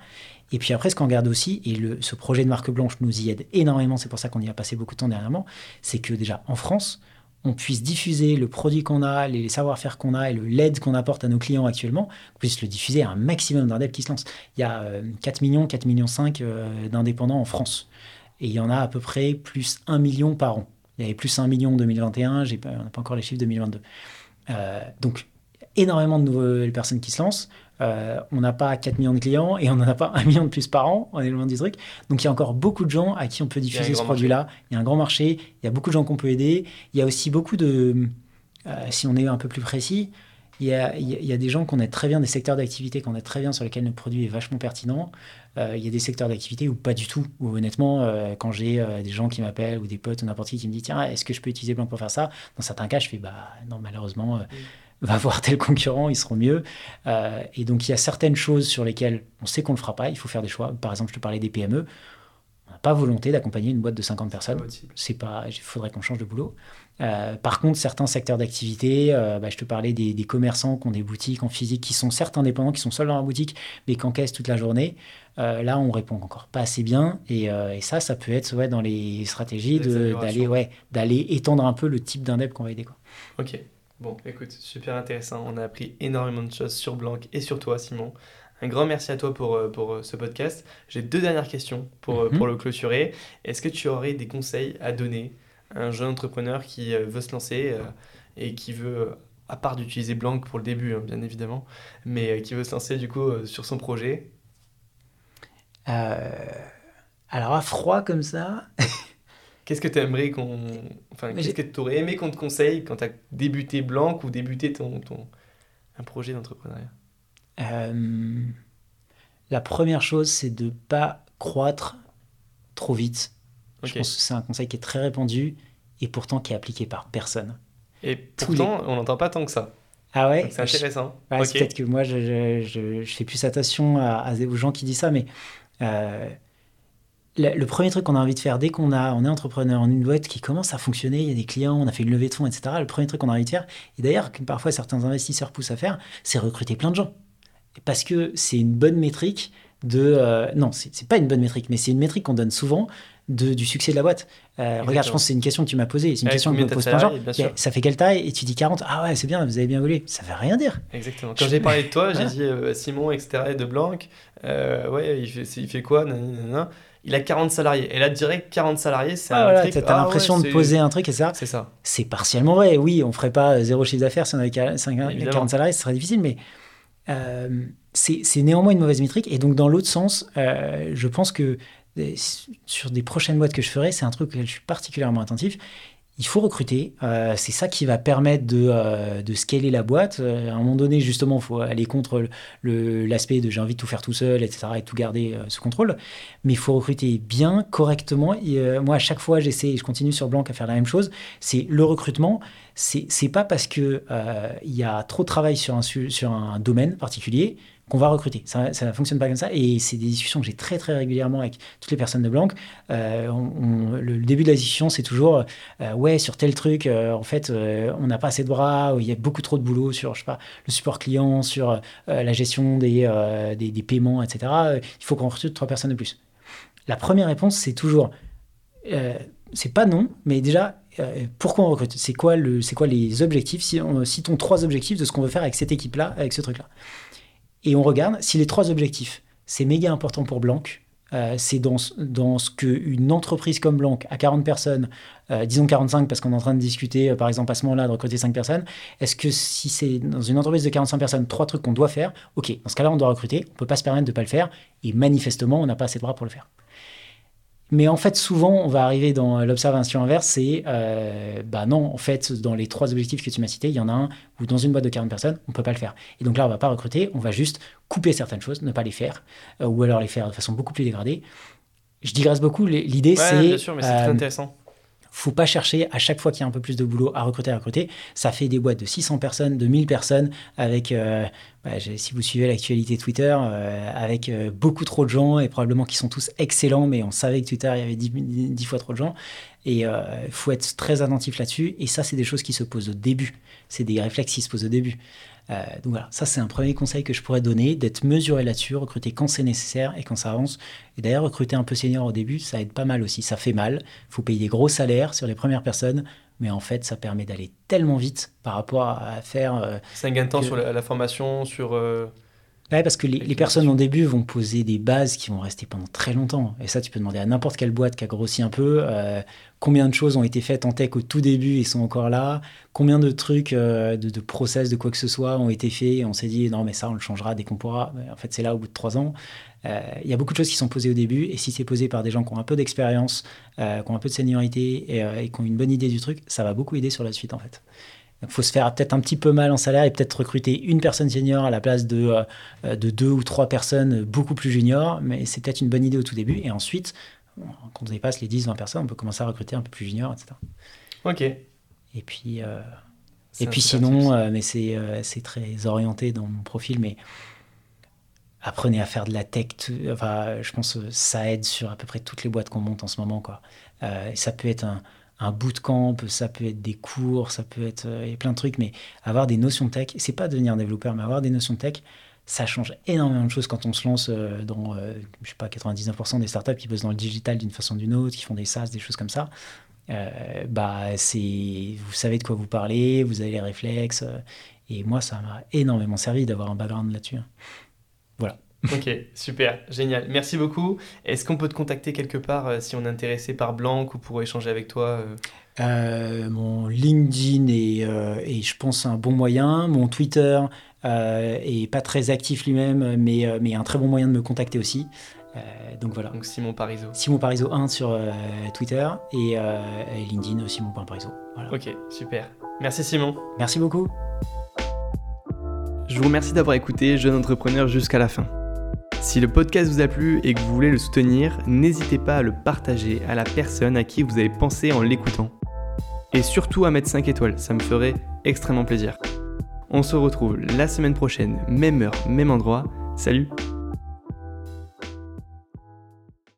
Et puis après, ce qu'on regarde aussi, et le, ce projet de marque blanche nous y aide énormément, c'est pour ça qu'on y a passé beaucoup de temps dernièrement, c'est que déjà en France, on puisse diffuser le produit qu'on a, les savoir-faire qu'on a et l'aide qu'on apporte à nos clients actuellement, qu'on puisse le diffuser à un maximum d'indépendants qui se lancent. Il y a 4 euh, millions, 4 millions 5 euh, d'indépendants en France. Et il y en a à peu près plus 1 million par an. Il y avait plus 1 million en 2021, j'ai pas, on n'a pas encore les chiffres 2022. Euh, donc, énormément de nouvelles personnes qui se lancent. Euh, on n'a pas 4 millions de clients et on n'en a pas 1 million de plus par an, on est loin du truc. Donc il y a encore beaucoup de gens à qui on peut diffuser ce produit-là. Il y a un grand marché, il y a beaucoup de gens qu'on peut aider. Il y a aussi beaucoup de, euh, si on est un peu plus précis, Il y a, il y a des gens qu'on a très bien, des secteurs d'activité qu'on a très bien sur lesquels le produit est vachement pertinent. Euh, il y a des secteurs d'activité où pas du tout. Où honnêtement, euh, quand j'ai euh, des gens qui m'appellent ou des potes ou n'importe qui qui me disent tiens, est-ce que je peux utiliser Blanc pour faire ça? Dans certains cas, je fais bah non, malheureusement, va voir tel concurrent, ils seront mieux. et donc il y a certaines choses sur lesquelles on sait qu'on ne le fera pas, il faut faire des choix. Par exemple, je te parlais des PME On n'a pas volonté d'accompagner une boîte de 50 personnes. C'est pas, il faudrait qu'on change de boulot. Euh, par contre, certains secteurs d'activité, euh, bah, je te parlais des, commerçants qui ont des boutiques en physique, qui sont certes indépendants, qui sont seuls dans la boutique, mais qui encaissent toute la journée. Euh, là, on répond encore pas assez bien. Et, ça, ça peut être ouais, dans les stratégies d'aller ouais, d'aller étendre un peu le type d'indep qu'on va aider. Quoi. Ok. Bon, écoute, super intéressant. On a appris énormément de choses sur Blanc et sur toi, Simon. Un grand merci à toi pour, pour ce podcast. J'ai deux dernières questions pour, mhm. pour le clôturer. Est-ce que tu aurais des conseils à donner un jeune entrepreneur qui euh, veut se lancer euh, et qui veut, à part d'utiliser Blanc pour le début, hein, bien évidemment, mais euh, qui veut se lancer du coup sur son projet? Alors à froid comme ça. Qu'est-ce que tu aimerais qu'on. Enfin, qu'est-ce que tu aurais aimé qu'on te conseille quand tu as débuté Blanc ou débuté ton, ton... un projet d'entrepreneuriat? La première chose, c'est de ne pas croître trop vite je pense que c'est un conseil qui est très répandu et pourtant qui est appliqué par personne. Et pourtant, on n'entend pas tant que ça. Ah ouais? C'est intéressant. C'est peut-être que moi, je, je, je, fais plus attention à, aux gens qui disent ça, mais euh, le, premier truc qu'on a envie de faire dès qu'on on est entrepreneur en une boîte qui commence à fonctionner, il y a des clients, on a fait une levée de fonds, etc. Le premier truc qu'on a envie de faire, et d'ailleurs que parfois certains investisseurs poussent à faire, c'est recruter plein de gens. Parce que c'est une bonne métrique de... Euh, non, c'est pas une bonne métrique, mais c'est une métrique qu'on donne souvent du succès de la boîte. Euh, regarde, je pense que c'est une question que tu m'as posée. C'est une question que me pose plein Ça fait quelle taille Et tu dis 40. Ah ouais, c'est bien, vous avez bien volé. Ça veut rien dire. Exactement. Quand j'ai parlé de toi, j'ai dit euh, Simon, etc. de Blanc. Euh, ouais, il fait, il fait quoi Il a 40 salariés. Et là, direct, 40 salariés, c'est ah, un voilà, T'as ah l'impression de poser un truc et ça. C'est ça. C'est partiellement vrai. Oui, on ferait pas zéro chiffre d'affaires si on avait 40 salariés, ce serait difficile, mais. c'est néanmoins une mauvaise métrique. Et donc, dans l'autre sens, je pense que sur des prochaines boîtes que je ferai, c'est un truc auquel je suis particulièrement attentif. Il faut recruter. Euh, c'est ça qui va permettre de, euh, de scaler la boîte. Euh, à un moment donné, justement, il faut aller contre l'aspect de j'ai envie de tout faire tout seul, etc., et tout garder sous contrôle. Mais il faut recruter bien, correctement. Et, moi, à chaque fois, j'essaie, et je continue sur Blanc à faire la même chose. C'est le recrutement. C'est pas parce qu'il il y a trop de travail sur un, sur un domaine particulier qu'on va recruter. Ça ne fonctionne pas comme ça. Et c'est des discussions que j'ai très très régulièrement avec toutes les personnes de Blanc. Euh, le, début de la discussion, c'est toujours euh, ouais sur tel truc. Euh, en fait, on n'a pas assez de bras. Il y a beaucoup trop de boulot sur je sais pas le support client, sur la gestion des, des, paiements, etc. Il faut qu'on recrute trois personnes de plus. La première réponse, c'est toujours c'est pas non, mais déjà pourquoi on recrute? C'est quoi, le, quoi les objectifs? Si on, Citons trois objectifs de ce qu'on veut faire avec cette équipe-là, avec ce truc-là? Et on regarde si les trois objectifs, c'est méga important pour Blanc, euh, c'est dans, dans ce qu'une entreprise comme Blanc, à 40 personnes, euh, disons 45 parce qu'on est en train de discuter, euh, par exemple, à ce moment-là, de recruter 5 personnes, est-ce que si c'est dans une entreprise de 45 personnes, trois trucs qu'on doit faire, ok, dans ce cas-là, on doit recruter, on ne peut pas se permettre de ne pas le faire, et manifestement, on n'a pas assez de bras pour le faire. Mais en fait, souvent, on va arriver dans l'observation inverse, c'est, euh, bah non, en fait, dans les trois objectifs que tu m'as cités, il y en a un où dans une boîte de 40 personnes, on ne peut pas le faire. Et donc là, on ne va pas recruter, on va juste couper certaines choses, ne pas les faire, euh, ou alors les faire de façon beaucoup plus dégradée. Je digresse beaucoup, l'idée c'est... Bien sûr, mais c'est très euh, intéressant faut pas chercher à chaque fois qu'il y a un peu plus de boulot à recruter, à recruter. Ça fait des boîtes de 600 personnes, de 1000 personnes, avec, euh, bah, si vous suivez l'actualité Twitter, euh, avec euh, beaucoup trop de gens et probablement qui sont tous excellents, mais on savait que Twitter, il y avait 10, fois trop de gens. Et il faut être très attentif là-dessus. Et ça, c'est des choses qui se posent au début. C'est des réflexes qui se posent au début. Euh, donc voilà, ça c'est un premier conseil que je pourrais donner, d'être mesuré là-dessus, recruter quand c'est nécessaire et quand ça avance. Et d'ailleurs, recruter un peu senior au début, ça aide pas mal aussi. Ça fait mal, il faut payer des gros salaires sur les premières personnes, mais en fait, ça permet d'aller tellement vite par rapport à faire... Euh, c'est un gain de temps sur la, formation, sur... Euh, Ouais, parce que les, personnes au début vont poser des bases qui vont rester pendant très longtemps. Et ça, tu peux demander à n'importe quelle boîte qui a grossi un peu euh, combien de choses ont été faites en tech au tout début et sont encore là, combien de trucs, euh, de, process, de quoi que ce soit ont été faits et on s'est dit non, mais ça, on le changera dès qu'on pourra. en fait, c'est là au bout de trois ans. Euh, il y a beaucoup de choses qui sont posées au début et si c'est posé par des gens qui ont un peu d'expérience, qui ont un peu de seniorité et, et qui ont une bonne idée du truc, ça va beaucoup aider sur la suite en fait. Il faut se faire peut-être un petit peu mal en salaire et peut-être recruter une personne senior à la place de, euh, de deux ou trois personnes beaucoup plus juniors. Mais c'est peut-être une bonne idée au tout début. Et ensuite, quand on dépasse les 10, 20 personnes, on peut commencer à recruter un peu plus junior, etc. Ok. Et puis, et puis sinon, mais c'est c'est très orienté dans mon profil, mais apprenez à faire de la tech. Enfin, je pense que ça aide sur à peu près toutes les boîtes qu'on monte en ce moment. Quoi. Euh, ça peut être un, un bootcamp, ça peut être des cours, ça peut être euh, plein de trucs, mais avoir des notions tech, c'est pas devenir développeur, mais avoir des notions tech, ça change énormément de choses quand on se lance euh, dans, je sais pas, 99% des startups qui bossent dans le digital d'une façon ou d'une autre, qui font des SaaS, des choses comme ça. bah, c'est, vous savez de quoi vous parlez, vous avez les réflexes. et moi, ça m'a énormément servi d'avoir un background là-dessus. Voilà. ok, super, génial. Merci beaucoup. Est-ce qu'on peut te contacter quelque part euh, si on est intéressé par Blanc ou pour échanger avec toi euh euh, Mon LinkedIn est, je pense, un bon moyen. Mon Twitter est pas très actif lui-même, mais, mais un très bon moyen de me contacter aussi. donc voilà. Donc Simon Parizeau. Simon Parizeau 1 sur Twitter et, LinkedIn Simon Parizeau. Voilà. Ok, super. Merci Simon. Merci beaucoup. Je vous remercie d'avoir écouté Jeune Entrepreneur jusqu'à la fin. Si le podcast vous a plu et que vous voulez le soutenir, n'hésitez pas à le partager à la personne à qui vous avez pensé en l'écoutant. Et surtout à mettre 5 étoiles, ça me ferait extrêmement plaisir. On se retrouve la semaine prochaine, même heure, même endroit. Salut